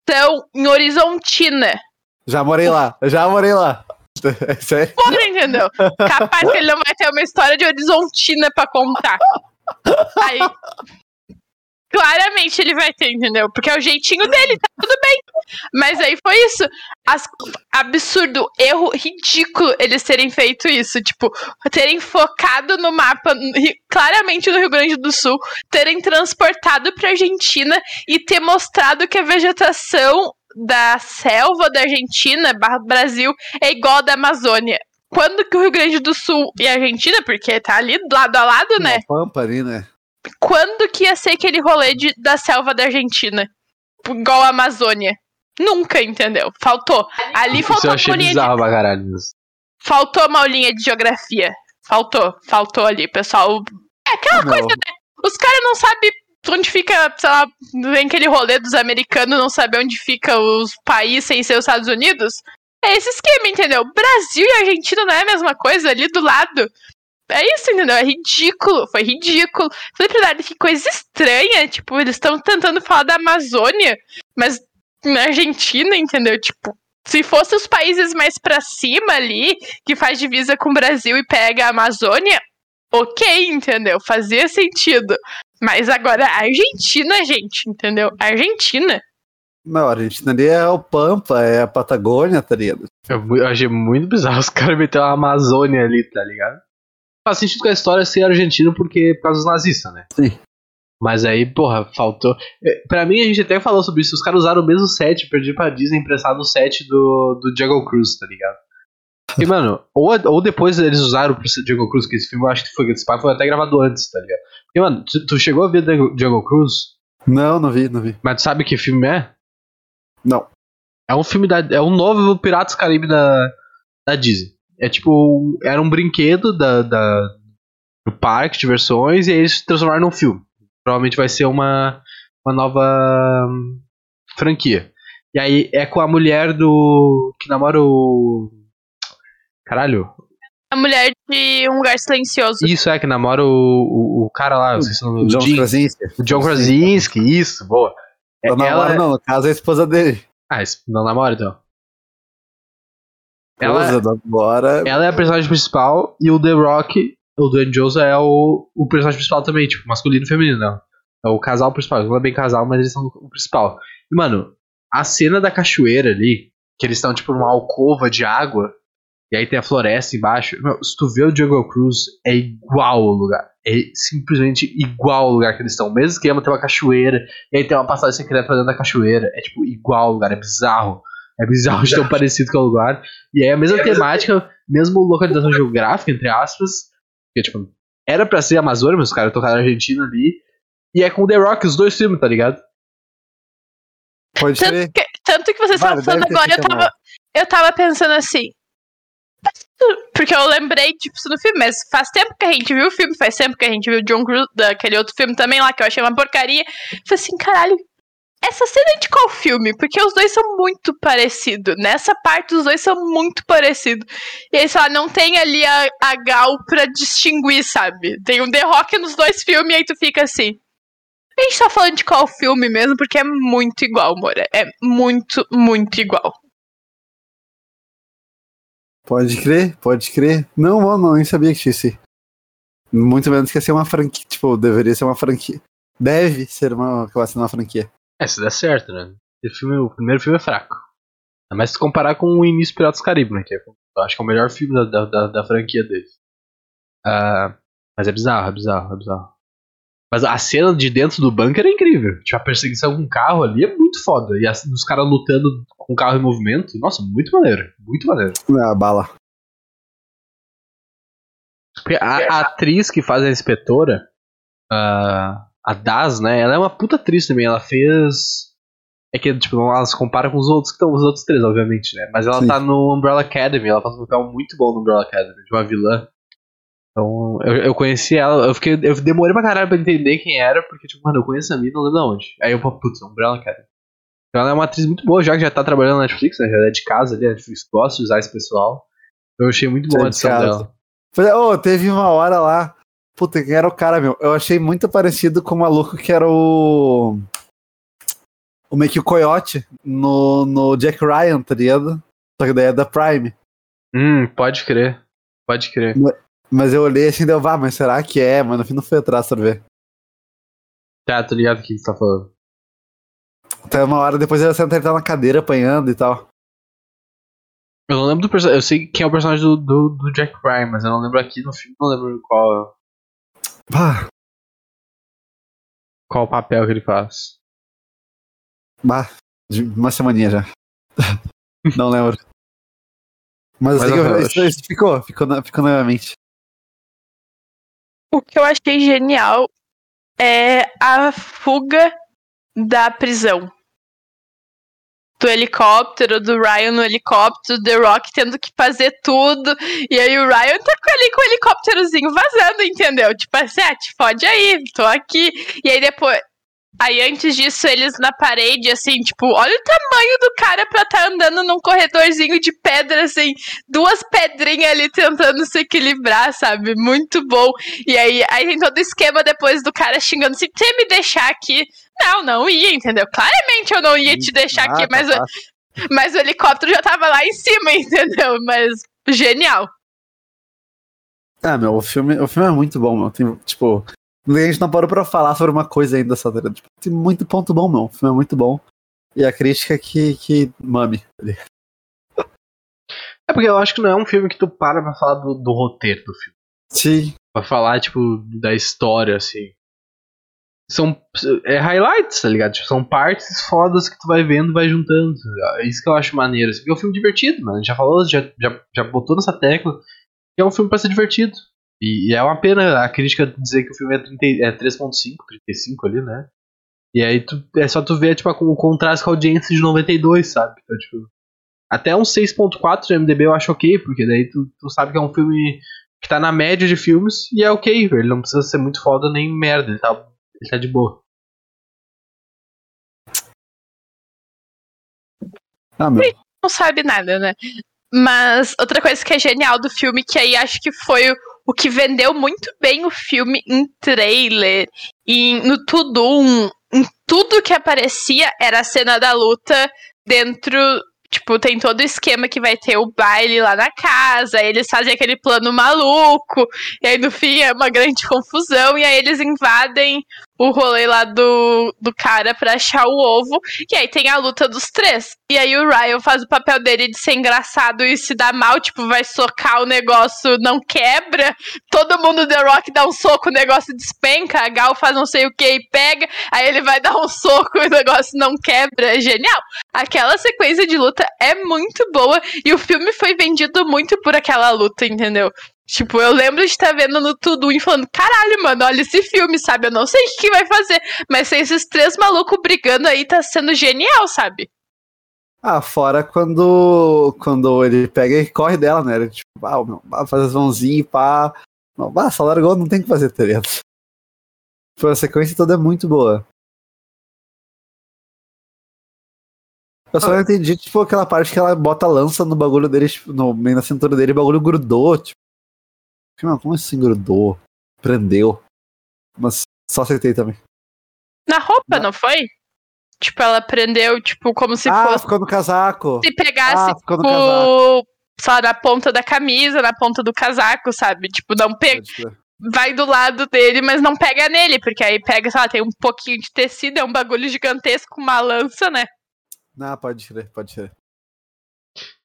estão em Horizontina. Já morei lá, já morei lá. Sério? Porra, entendeu? Capaz que ele não vai ter uma história de Horizontina pra contar. Aí. Claramente ele vai ter, entendeu? Porque é o jeitinho dele, tá tudo bem. Mas aí foi isso. As- absurdo, erro ridículo eles terem feito isso. Tipo, terem focado no mapa, claramente no Rio Grande do Sul, terem transportado pra Argentina e ter mostrado que a vegetação da selva da Argentina barra Brasil é igual a da Amazônia. Quando que o Rio Grande do Sul e a Argentina, porque tá ali lado a lado, né? Uma pampa ali, né? Quando que ia ser aquele rolê de, da selva da Argentina? Igual a Amazônia. Nunca, entendeu? Faltou. Ali Isso eu faltou achei uma linha de, bizarro pra caralho. faltou uma aulinha de geografia. Faltou, faltou ali, pessoal. É aquela Não. coisa, né? Os caras não sabem onde fica, sei lá, vem aquele rolê dos americanos não saber onde fica os países sem ser os Estados Unidos. É esse esquema, entendeu? Brasil e Argentina não é a mesma coisa, ali do lado. É isso, entendeu? É ridículo, foi ridículo. Falei pra que coisa estranha. Tipo, eles estão tentando falar da Amazônia, mas na Argentina, entendeu? Tipo, se fosse os países mais pra cima ali, que faz divisa com o Brasil e pega a Amazônia, ok, entendeu? Fazia sentido. Mas agora, a Argentina, gente, entendeu? A Argentina. Não, a Argentina ali é o Pampa, é a Patagônia, tá ligado? Eu, eu achei muito bizarro os caras meteram a Amazônia ali, tá ligado? Faz sentido com a história ser argentino porque por causa dos nazistas, né? Sim. Mas aí, porra, faltou. É, Pra mim, a gente até falou sobre isso. Os caras usaram o mesmo set, perdi pra Disney emprestado o set do, do Jungle Cruise, tá ligado? E, mano, ou, ou depois eles usaram pro Jungle Cruise, que esse filme eu acho que foi, esse pai foi até gravado antes, tá ligado? Porque, mano, tu, tu chegou a ver Jungle Jungle Cruise, Não, não vi, não vi. mas tu sabe que filme é? Não. É um filme da. É um novo Piratas Caribe da, da Disney. É tipo. Era um brinquedo da, da, do parque de versões e aí eles transformaram num filme. Provavelmente vai ser uma, uma nova hum, franquia. E aí é com a mulher do. que namora o. Caralho. A mulher de um lugar silencioso. Isso é, que namora o, o, o cara lá, o nome, John Jim- Krasinski. o John Krasinski, isso, boa. É, Não, namora, ela, não, no caso é a esposa dele. Ah, não namora então. Ela, agora. ela é a personagem principal e o The Rock, o Dwayne Johnson é o, o personagem principal também, tipo, masculino e feminino, não. É o casal principal, não é bem casal, mas eles são o principal. E, mano, a cena da cachoeira ali, que eles estão, tipo, numa alcova de água, e aí tem a floresta embaixo. Meu, se tu vê o Jungle Cruise, é igual o lugar. É simplesmente igual o lugar que eles estão. O mesmo esquema, tem uma cachoeira, e aí tem uma passagem secreta pra dentro da cachoeira. É, tipo, igual o lugar, é bizarro. É bizarro de tão parecido com o lugar. E aí a mesma temática, mesmo localização geográfica, entre aspas. Que, tipo, era pra ser Amazônia, mas os caras tocaram a Argentina ali. E é com o The Rock, os dois filmes, tá ligado? Pode Tanto ser. que, tanto que vocês estavam falando agora, eu tava, eu tava pensando assim. Porque eu lembrei disso no filme, mas faz tempo que a gente viu o filme, faz tempo que a gente viu John Cruise, daquele outro filme também lá, que eu achei uma porcaria. Falei assim, caralho, essa cena é de qual filme? Porque os dois são muito parecidos. Nessa parte, os dois são muito parecidos. E aí, sei lá, não tem ali a, a Gal pra distinguir, sabe? Tem um The Rock nos dois filmes, e aí tu fica assim. A gente tá falando de qual filme mesmo, porque é muito igual, Moura. É muito, muito igual. Pode crer, pode crer. Não, mano, nem sabia que tinha esse. Muito menos que ia ser uma franquia. Tipo, deveria ser uma franquia. Deve ser uma, sendo uma franquia. É, se der certo, né? Filme, o primeiro filme é fraco. Mais se comparar com o início Piratas Caribe, né? Que é, eu acho que é o melhor filme da, da, da, da franquia deles. Ah, mas é bizarro, é bizarro, é bizarro. Mas a cena de dentro do bunker é incrível. Tipo, a perseguição com o carro ali é muito foda. E as, os caras lutando com o carro em movimento, nossa, muito maneiro. Muito maneiro. Ah, bala. Porque a, a atriz que faz a inspetora, a, a Daz, né? Ela é uma puta atriz também. Ela fez. É que, tipo, não- ela se compara com os outros que estão, os outros três, obviamente, né? Mas ela Sim. tá no Umbrella Academy, ela faz um papel muito bom no Umbrella Academy, de uma vilã. Então, eu, eu conheci ela, eu fiquei. Eu demorei pra caralho pra entender quem era, porque, tipo, mano, eu conheço a mina, não lembro de onde. Aí eu, putz, Umbrella Academy. Então ela é uma atriz muito boa, já que já tá trabalhando na Netflix, né? Já é de casa ali, a Netflix gosta de usar esse pessoal. Eu achei muito boa Já a de edição dela. Falei, Ô, teve uma hora lá. Puta, quem era o cara, meu? Eu achei muito parecido com o maluco que era o. O meio que o Coyote no, no Jack Ryan, tá ligado? Só que daí é da Prime. Hum, pode crer. Pode crer. Mas eu olhei assim e deu, vá, mas será que é? Mano, no fim não fui atrás pra ver. Tá, tô ligado o que você tá falando. Até uma hora depois ele senta ele tá na cadeira apanhando e tal. Eu não lembro do personagem. Eu sei quem é o personagem do, do, do Jack Ryan, mas eu não lembro aqui no filme, não lembro qual, Bah, qual o papel que ele faz. bah, de uma semaninha já. não lembro. Mas, eu Mas sei que eu- eu- isso, isso ficou, ficou na, ficou na minha mente. O que eu achei genial é a fuga da prisão. Do helicóptero, do Ryan no helicóptero, The Rock tendo que fazer tudo. E aí o Ryan tá ali com o helicópterozinho vazando, entendeu? Tipo assim, ah, te fode aí, tô aqui. E aí depois. Aí antes disso, eles na parede, assim, tipo, olha o tamanho do cara pra tá andando num corredorzinho de pedra, assim, duas pedrinhas ali tentando se equilibrar, sabe? Muito bom. E aí, aí tem todo o esquema depois do cara xingando assim, você me deixar aqui. Não, não ia, entendeu? Claramente eu não ia te deixar Ah, aqui, tá mas, o- mas o helicóptero já tava lá em cima, entendeu? Mas genial. Ah, meu, o filme, o filme é muito bom, meu. Tem, tipo, a gente não parou pra falar sobre uma coisa ainda só, tá tipo, Tem muito ponto bom, meu. O filme é muito bom. E a crítica é que, que mame. É porque eu acho que não é um filme que tu para pra falar do, do roteiro do filme. Sim. Pra falar, tipo, da história, assim. São é highlights, tá ligado? Tipo, são partes fodas que tu vai vendo vai juntando. Tá é isso que eu acho maneiro. Assim, é um filme divertido, mano. A gente já falou, já, já, já botou nessa tecla. É um filme pra ser divertido. E, e, é uma pena a crítica dizer que o filme é, 30, é 3.5, 35 ali, né? E aí tu, é só tu ver, tipo, o contraste com a audiência de 92, sabe? Então, tipo, até um 6.4 de MDB eu acho ok, porque daí tu, tu sabe que é um filme que tá na média de filmes e é ok, ele não precisa ser muito foda nem merda, ele tá, ele tá de boa. Ah, meu. Não sabe nada, né? Mas outra coisa que é genial do filme, que aí acho que foi o que vendeu muito bem o filme em trailer. E no tudo um, em tudo que aparecia era a cena da luta dentro Tipo, tem todo o esquema que vai ter o baile lá na casa, eles fazem aquele plano maluco, e aí no fim é uma grande confusão, e aí eles invadem o rolê lá do, do cara pra achar o ovo. E aí tem a luta dos três. E aí o Ryan faz o papel dele de ser engraçado e se dá mal, tipo, vai socar o negócio, não quebra. Todo mundo The Rock dá um soco, o negócio despenca. A Gal faz não sei o que e pega. Aí ele vai dar um soco e o negócio não quebra. Genial. Aquela sequência de luta é muito boa e o filme foi vendido muito por aquela luta, entendeu? Tipo, eu lembro de estar vendo no Tudo e falando, caralho, mano, olha esse filme, sabe? Eu não sei o que, que vai fazer. Mas sem esses três malucos brigando aí tá sendo genial, sabe? Ah, fora quando, quando ele pega e corre dela, né? Ele, tipo, ah, meu, faz as mãozinhas e pá. Não, ah, só largou, não tem o que fazer, tá ligado? Tipo, a sequência toda é muito boa. Eu só não entendi, tipo, aquela parte que ela bota a lança no bagulho dele, tipo, no meio da cintura dele, o bagulho grudou, tipo. Como assim grudou? Prendeu. Mas só acertei também. Na roupa, não foi? Tipo, ela prendeu, tipo, como se ah, fosse. ficou no casaco. Se pegasse, ah, ficou no tipo, casaco. só na ponta da camisa, na ponta do casaco, sabe? Tipo, não pega. Vai do lado dele, mas não pega nele, porque aí pega, sei lá, tem um pouquinho de tecido, é um bagulho gigantesco, uma lança, né? Não, pode crer, pode crer.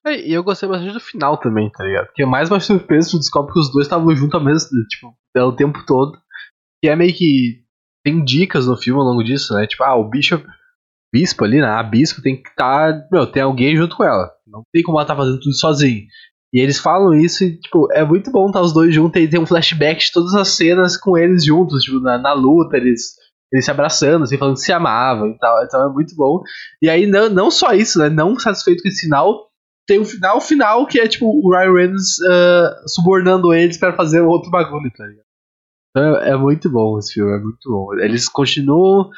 É, e eu gostei bastante do final também, tá ligado? Porque é mais uma surpresa, tu descobre que os dois estavam juntos ao mesmo, tipo, o tempo todo. E é meio que. Tem dicas no filme ao longo disso, né? Tipo, ah, o Bishop, bispo ali, né? A bispo tem que estar. Tá, meu, tem alguém junto com ela. Não tem como ela tá fazendo tudo sozinha. E eles falam isso e, tipo, é muito bom estar tá os dois juntos e tem um flashback de todas as cenas com eles juntos, tipo, na, na luta, eles eles se abraçando, assim, falando que se amavam e tal. Então é muito bom. E aí, não, não só isso, né? Não satisfeito com esse final, tem o final final que é tipo o Ryan Reynolds uh, subornando eles para fazer outro bagulho, tá ligado? Então é, é, muito bom esse filme, é muito bom. Eles continuam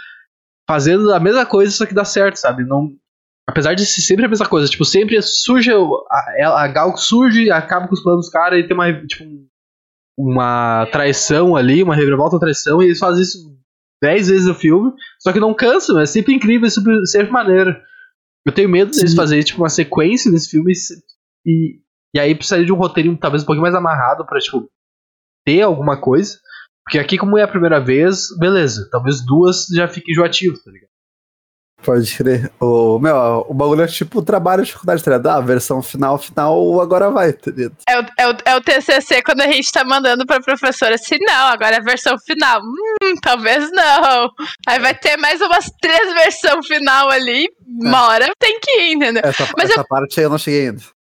fazendo a mesma coisa, só que dá certo, sabe? Não, apesar de ser sempre a mesma coisa, tipo, sempre surge a, a Gal surge, acaba com os planos dos caras e tem uma, tipo, uma traição ali, uma reviravolta traição, e eles fazem isso dez vezes no filme, só que não cansam, é sempre incrível, é sempre maneiro. Eu tenho medo deles fazerem tipo, uma sequência desse filme e, e aí precisaria de um roteiro talvez um pouquinho mais amarrado pra, tipo, ter alguma coisa. Porque aqui, como é a primeira vez, beleza. Talvez duas já fiquem enjoativos, tá ligado? Pode crer. O, meu, o bagulho é tipo o trabalho de faculdade, tá ligado? Ah, a versão final, final, agora vai, tá ligado? É o, é, o, é o TCC quando a gente tá mandando pra professora assim, não, agora é a versão final. Hum, talvez não. Aí vai ter mais umas três versões final ali, é. uma hora tem que ir, entendeu? Essa, Mas essa eu... parte aí eu não cheguei ainda.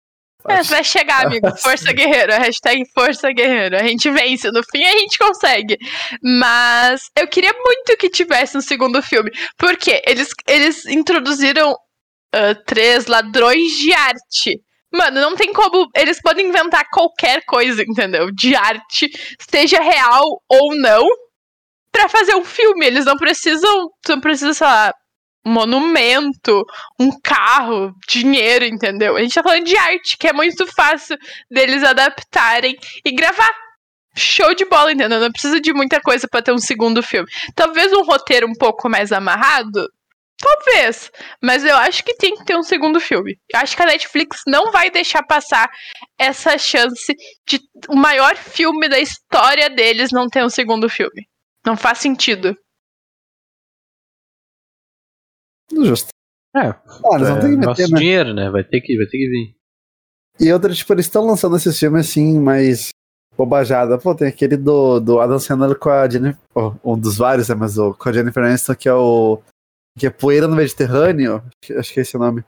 É, vai chegar, amigo. Força guerreiro. Hashtag força guerreiro. A gente vence. No fim, a gente consegue. Mas eu queria muito que tivesse um segundo filme. Porque eles, eles introduziram uh, três ladrões de arte. Mano, não tem como. Eles podem inventar qualquer coisa, entendeu? De arte, seja real ou não, para fazer um filme. Eles não precisam. Não precisa, sei lá, monumento, um carro, dinheiro, entendeu? A gente tá falando de arte, que é muito fácil deles adaptarem e gravar. Show de bola, entendeu? Não precisa de muita coisa para ter um segundo filme. Talvez um roteiro um pouco mais amarrado, Talvez. Mas eu acho que tem que ter um segundo filme. Eu acho que a Netflix não vai deixar passar essa chance de o maior filme da história deles não ter um segundo filme. Não faz sentido. Justo. É, Ah, eles vão ter que é meter, nosso né? dinheiro, né? Vai ter que, vai ter que vir. E outra, tipo, eles estão lançando esses filmes assim, mais bobajada. Pô, tem aquele do, do Adam Sandler com a Jennifer. oh, um dos vários, né? Mas o, com a Jennifer Aniston, que é o. Que é Poeira no Mediterrâneo. Acho que- é esse o nome.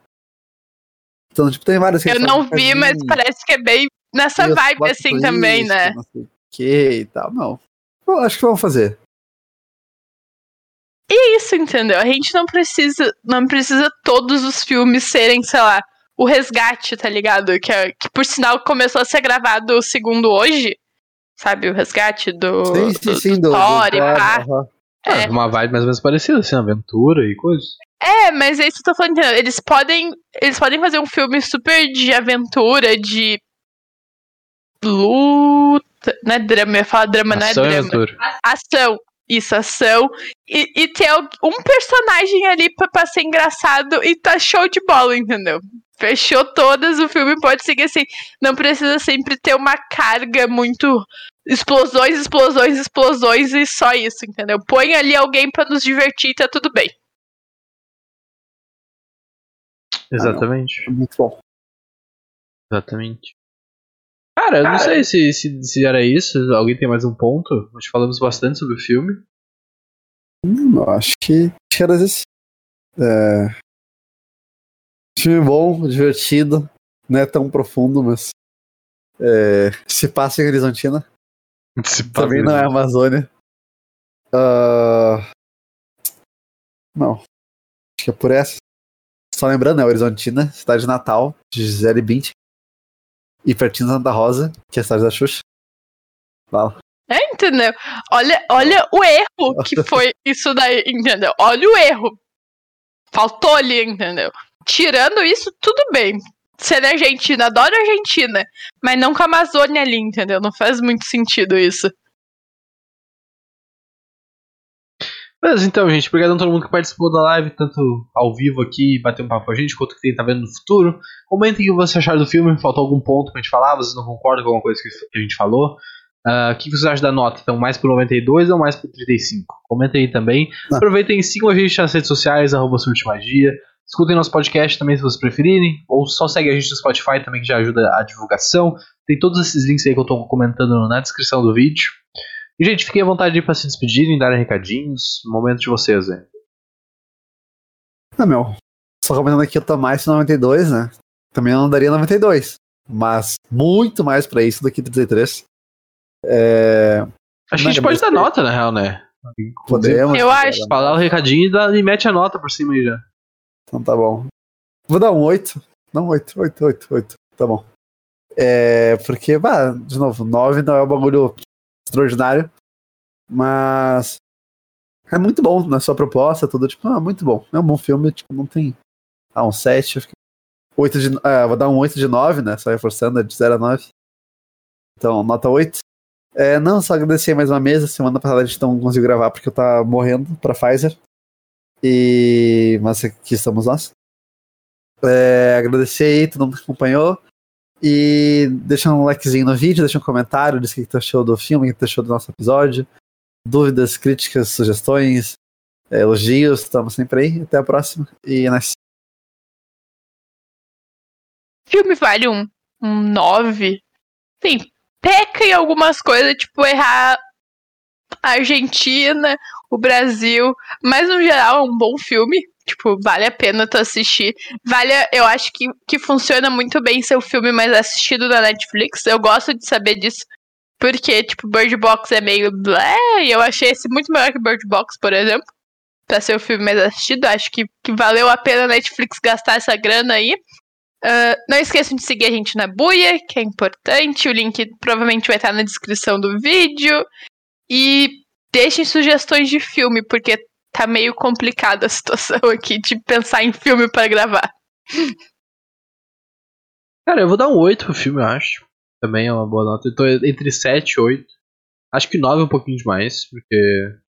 Então, tipo, tem vários que Eu não vi, mas parece que é bem nessa e vibe assim também, twist, né? Não sei o que e tal. Não. Eu acho que vão fazer. É isso, entendeu? A gente não precisa, não precisa todos os filmes serem, sei lá, o resgate, tá ligado? Que, é- que por sinal começou a ser gravado o segundo hoje. Sabe, o resgate do, Sim, sim, do, sim, do do. do Thor e Thor, pá. aham. É. Ah, uma vibe mais ou menos parecida, assim, aventura e coisa. É, mas é isso que eu tô falando, entendeu? Eles podem, eles podem fazer um filme super de aventura, de luta, não é drama, eu ia falar drama, Ação não e é drama. aventura. Ação, isso, ação. E, e ter um personagem ali pra, pra ser engraçado e tá show de bola, entendeu? Fechou todas, o filme pode seguir assim. Não precisa sempre ter uma carga muito. Explosões, explosões, explosões e só isso, entendeu? Põe ali alguém pra nos divertir e tá tudo bem. Exatamente. É Muito bom. Exatamente. Cara, eu não sei se, se, se era isso. Alguém tem mais um ponto? Nós falamos bastante sobre o filme. Hum, eu acho que, acho que era esse. É... Filme bom, divertido, não é tão profundo, mas é, se passa em Horizontina, Se também não é Amazônia. Ah, Não, acho que é por essa. Só lembrando, é Horizontina, cidade natal de Gisele Bündchen e pertinho de Santa Rosa, que é a cidade da Xuxa. Fala. É, entendeu? Olha, olha o erro que foi isso daí, entendeu? Olha o erro. Faltou ali, entendeu? Tirando isso, tudo bem. Ser Argentina, adoro Argentina. Mas não com a Amazônia ali, entendeu? Não faz muito sentido isso. Mas então, gente, obrigado a todo mundo que participou da live, tanto ao vivo aqui, bateu um papo com a gente, quanto quem tá vendo no futuro. Comentem o que vocês acharam do filme, faltou algum ponto pra gente falar, vocês não concordam com alguma coisa que a gente falou. Ah, O que vocês acham da nota? Então, mais pro 92 ou mais pro 35? Comentem aí também. Ah. Aproveitem e sigam a gente nas redes sociais, arroba Surtimagia. Escutem nosso podcast também se vocês preferirem. Ou só segue a gente no Spotify também, que já ajuda a divulgação. Tem todos esses links aí que eu tô comentando na descrição do vídeo. E, gente, fiquem à vontade aí pra se despedirem, darem recadinhos. Momento de vocês, aí. Ah, meu. Só comentando aqui, eu tô mais que 92, né? Também eu não daria 92. Mas muito mais pra isso do que 33. É. Acho que a gente Não, pode dar nota, na real, né? Podemos. Eu acho. Falar o recadinho e, dá- e mete a nota por cima aí já. Então tá bom. Vou dar um 8. Não, 8, 8, 8, 8. Tá bom. É. Porque, bah, de novo, 9 não é um bagulho extraordinário. Mas. É muito bom na sua proposta, tudo, tipo, ah, muito bom. É um bom filme, tipo, não tem. Ah, um 7. eu fiquei- 8 de, ah, vou dar um 8 de 9, né? Só reforçando, é de 0 a 9. Então, nota 8. É, não, só agradecer mais uma mesa. Semana passada a gente não conseguiu gravar porque eu tava morrendo pra Pfizer. E. Mas aqui estamos nós. É, agradecer aí todo mundo que acompanhou. E deixa um likezinho no vídeo, deixa um comentário, diz o que tu achou do filme, o que tu achou do nosso episódio. Dúvidas, críticas, sugestões, é, elogios, estamos sempre aí. Até a próxima. E é. O filme vale um, um 9. Sim, peca em algumas coisas, tipo errar a Argentina, o Brasil, mas no geral é um bom filme. Tipo, vale a pena tu assistir. Vale, eu acho que, que funciona muito bem ser o filme mais assistido da Netflix. Eu gosto de saber disso. Porque, tipo, Bird Box é meio blé, e eu achei esse muito melhor que Bird Box, por exemplo. Pra ser o filme mais assistido. Acho que, que valeu a pena a Netflix gastar essa grana aí. Ah, não esqueçam de seguir a gente na Buia, que é importante. O link provavelmente vai estar na descrição do vídeo. E deixem sugestões de filme, porque tá meio complicada a situação aqui de pensar em filme para gravar. Cara, eu vou dar um 8 pro filme, eu acho. Também é uma boa nota. Eu tô entre 7 e 8. Acho que 9 é um pouquinho demais, porque.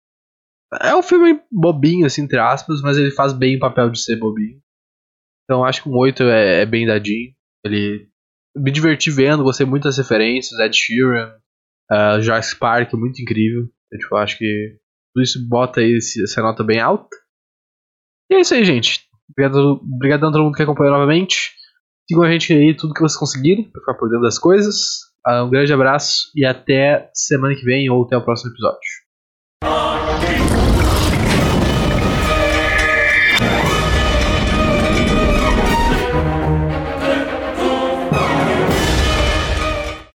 É um filme bobinho, assim, entre aspas, mas ele faz bem o papel de ser bobinho. Então acho que um 8 é, é bem dadinho. Ele. Me diverti vendo, gostei muito das referências, Ed Sheeran, uh, Jurassic Park, muito incrível. Eu, tipo, acho que tudo isso bota aí essa nota bem alta. E é isso aí, gente. Obrigado, obrigado a todo mundo que acompanhou novamente. Sigam a gente aí, tudo que vocês conseguirem, pra ficar por dentro das coisas. Uh, um grande abraço e até semana que vem ou até o próximo episódio.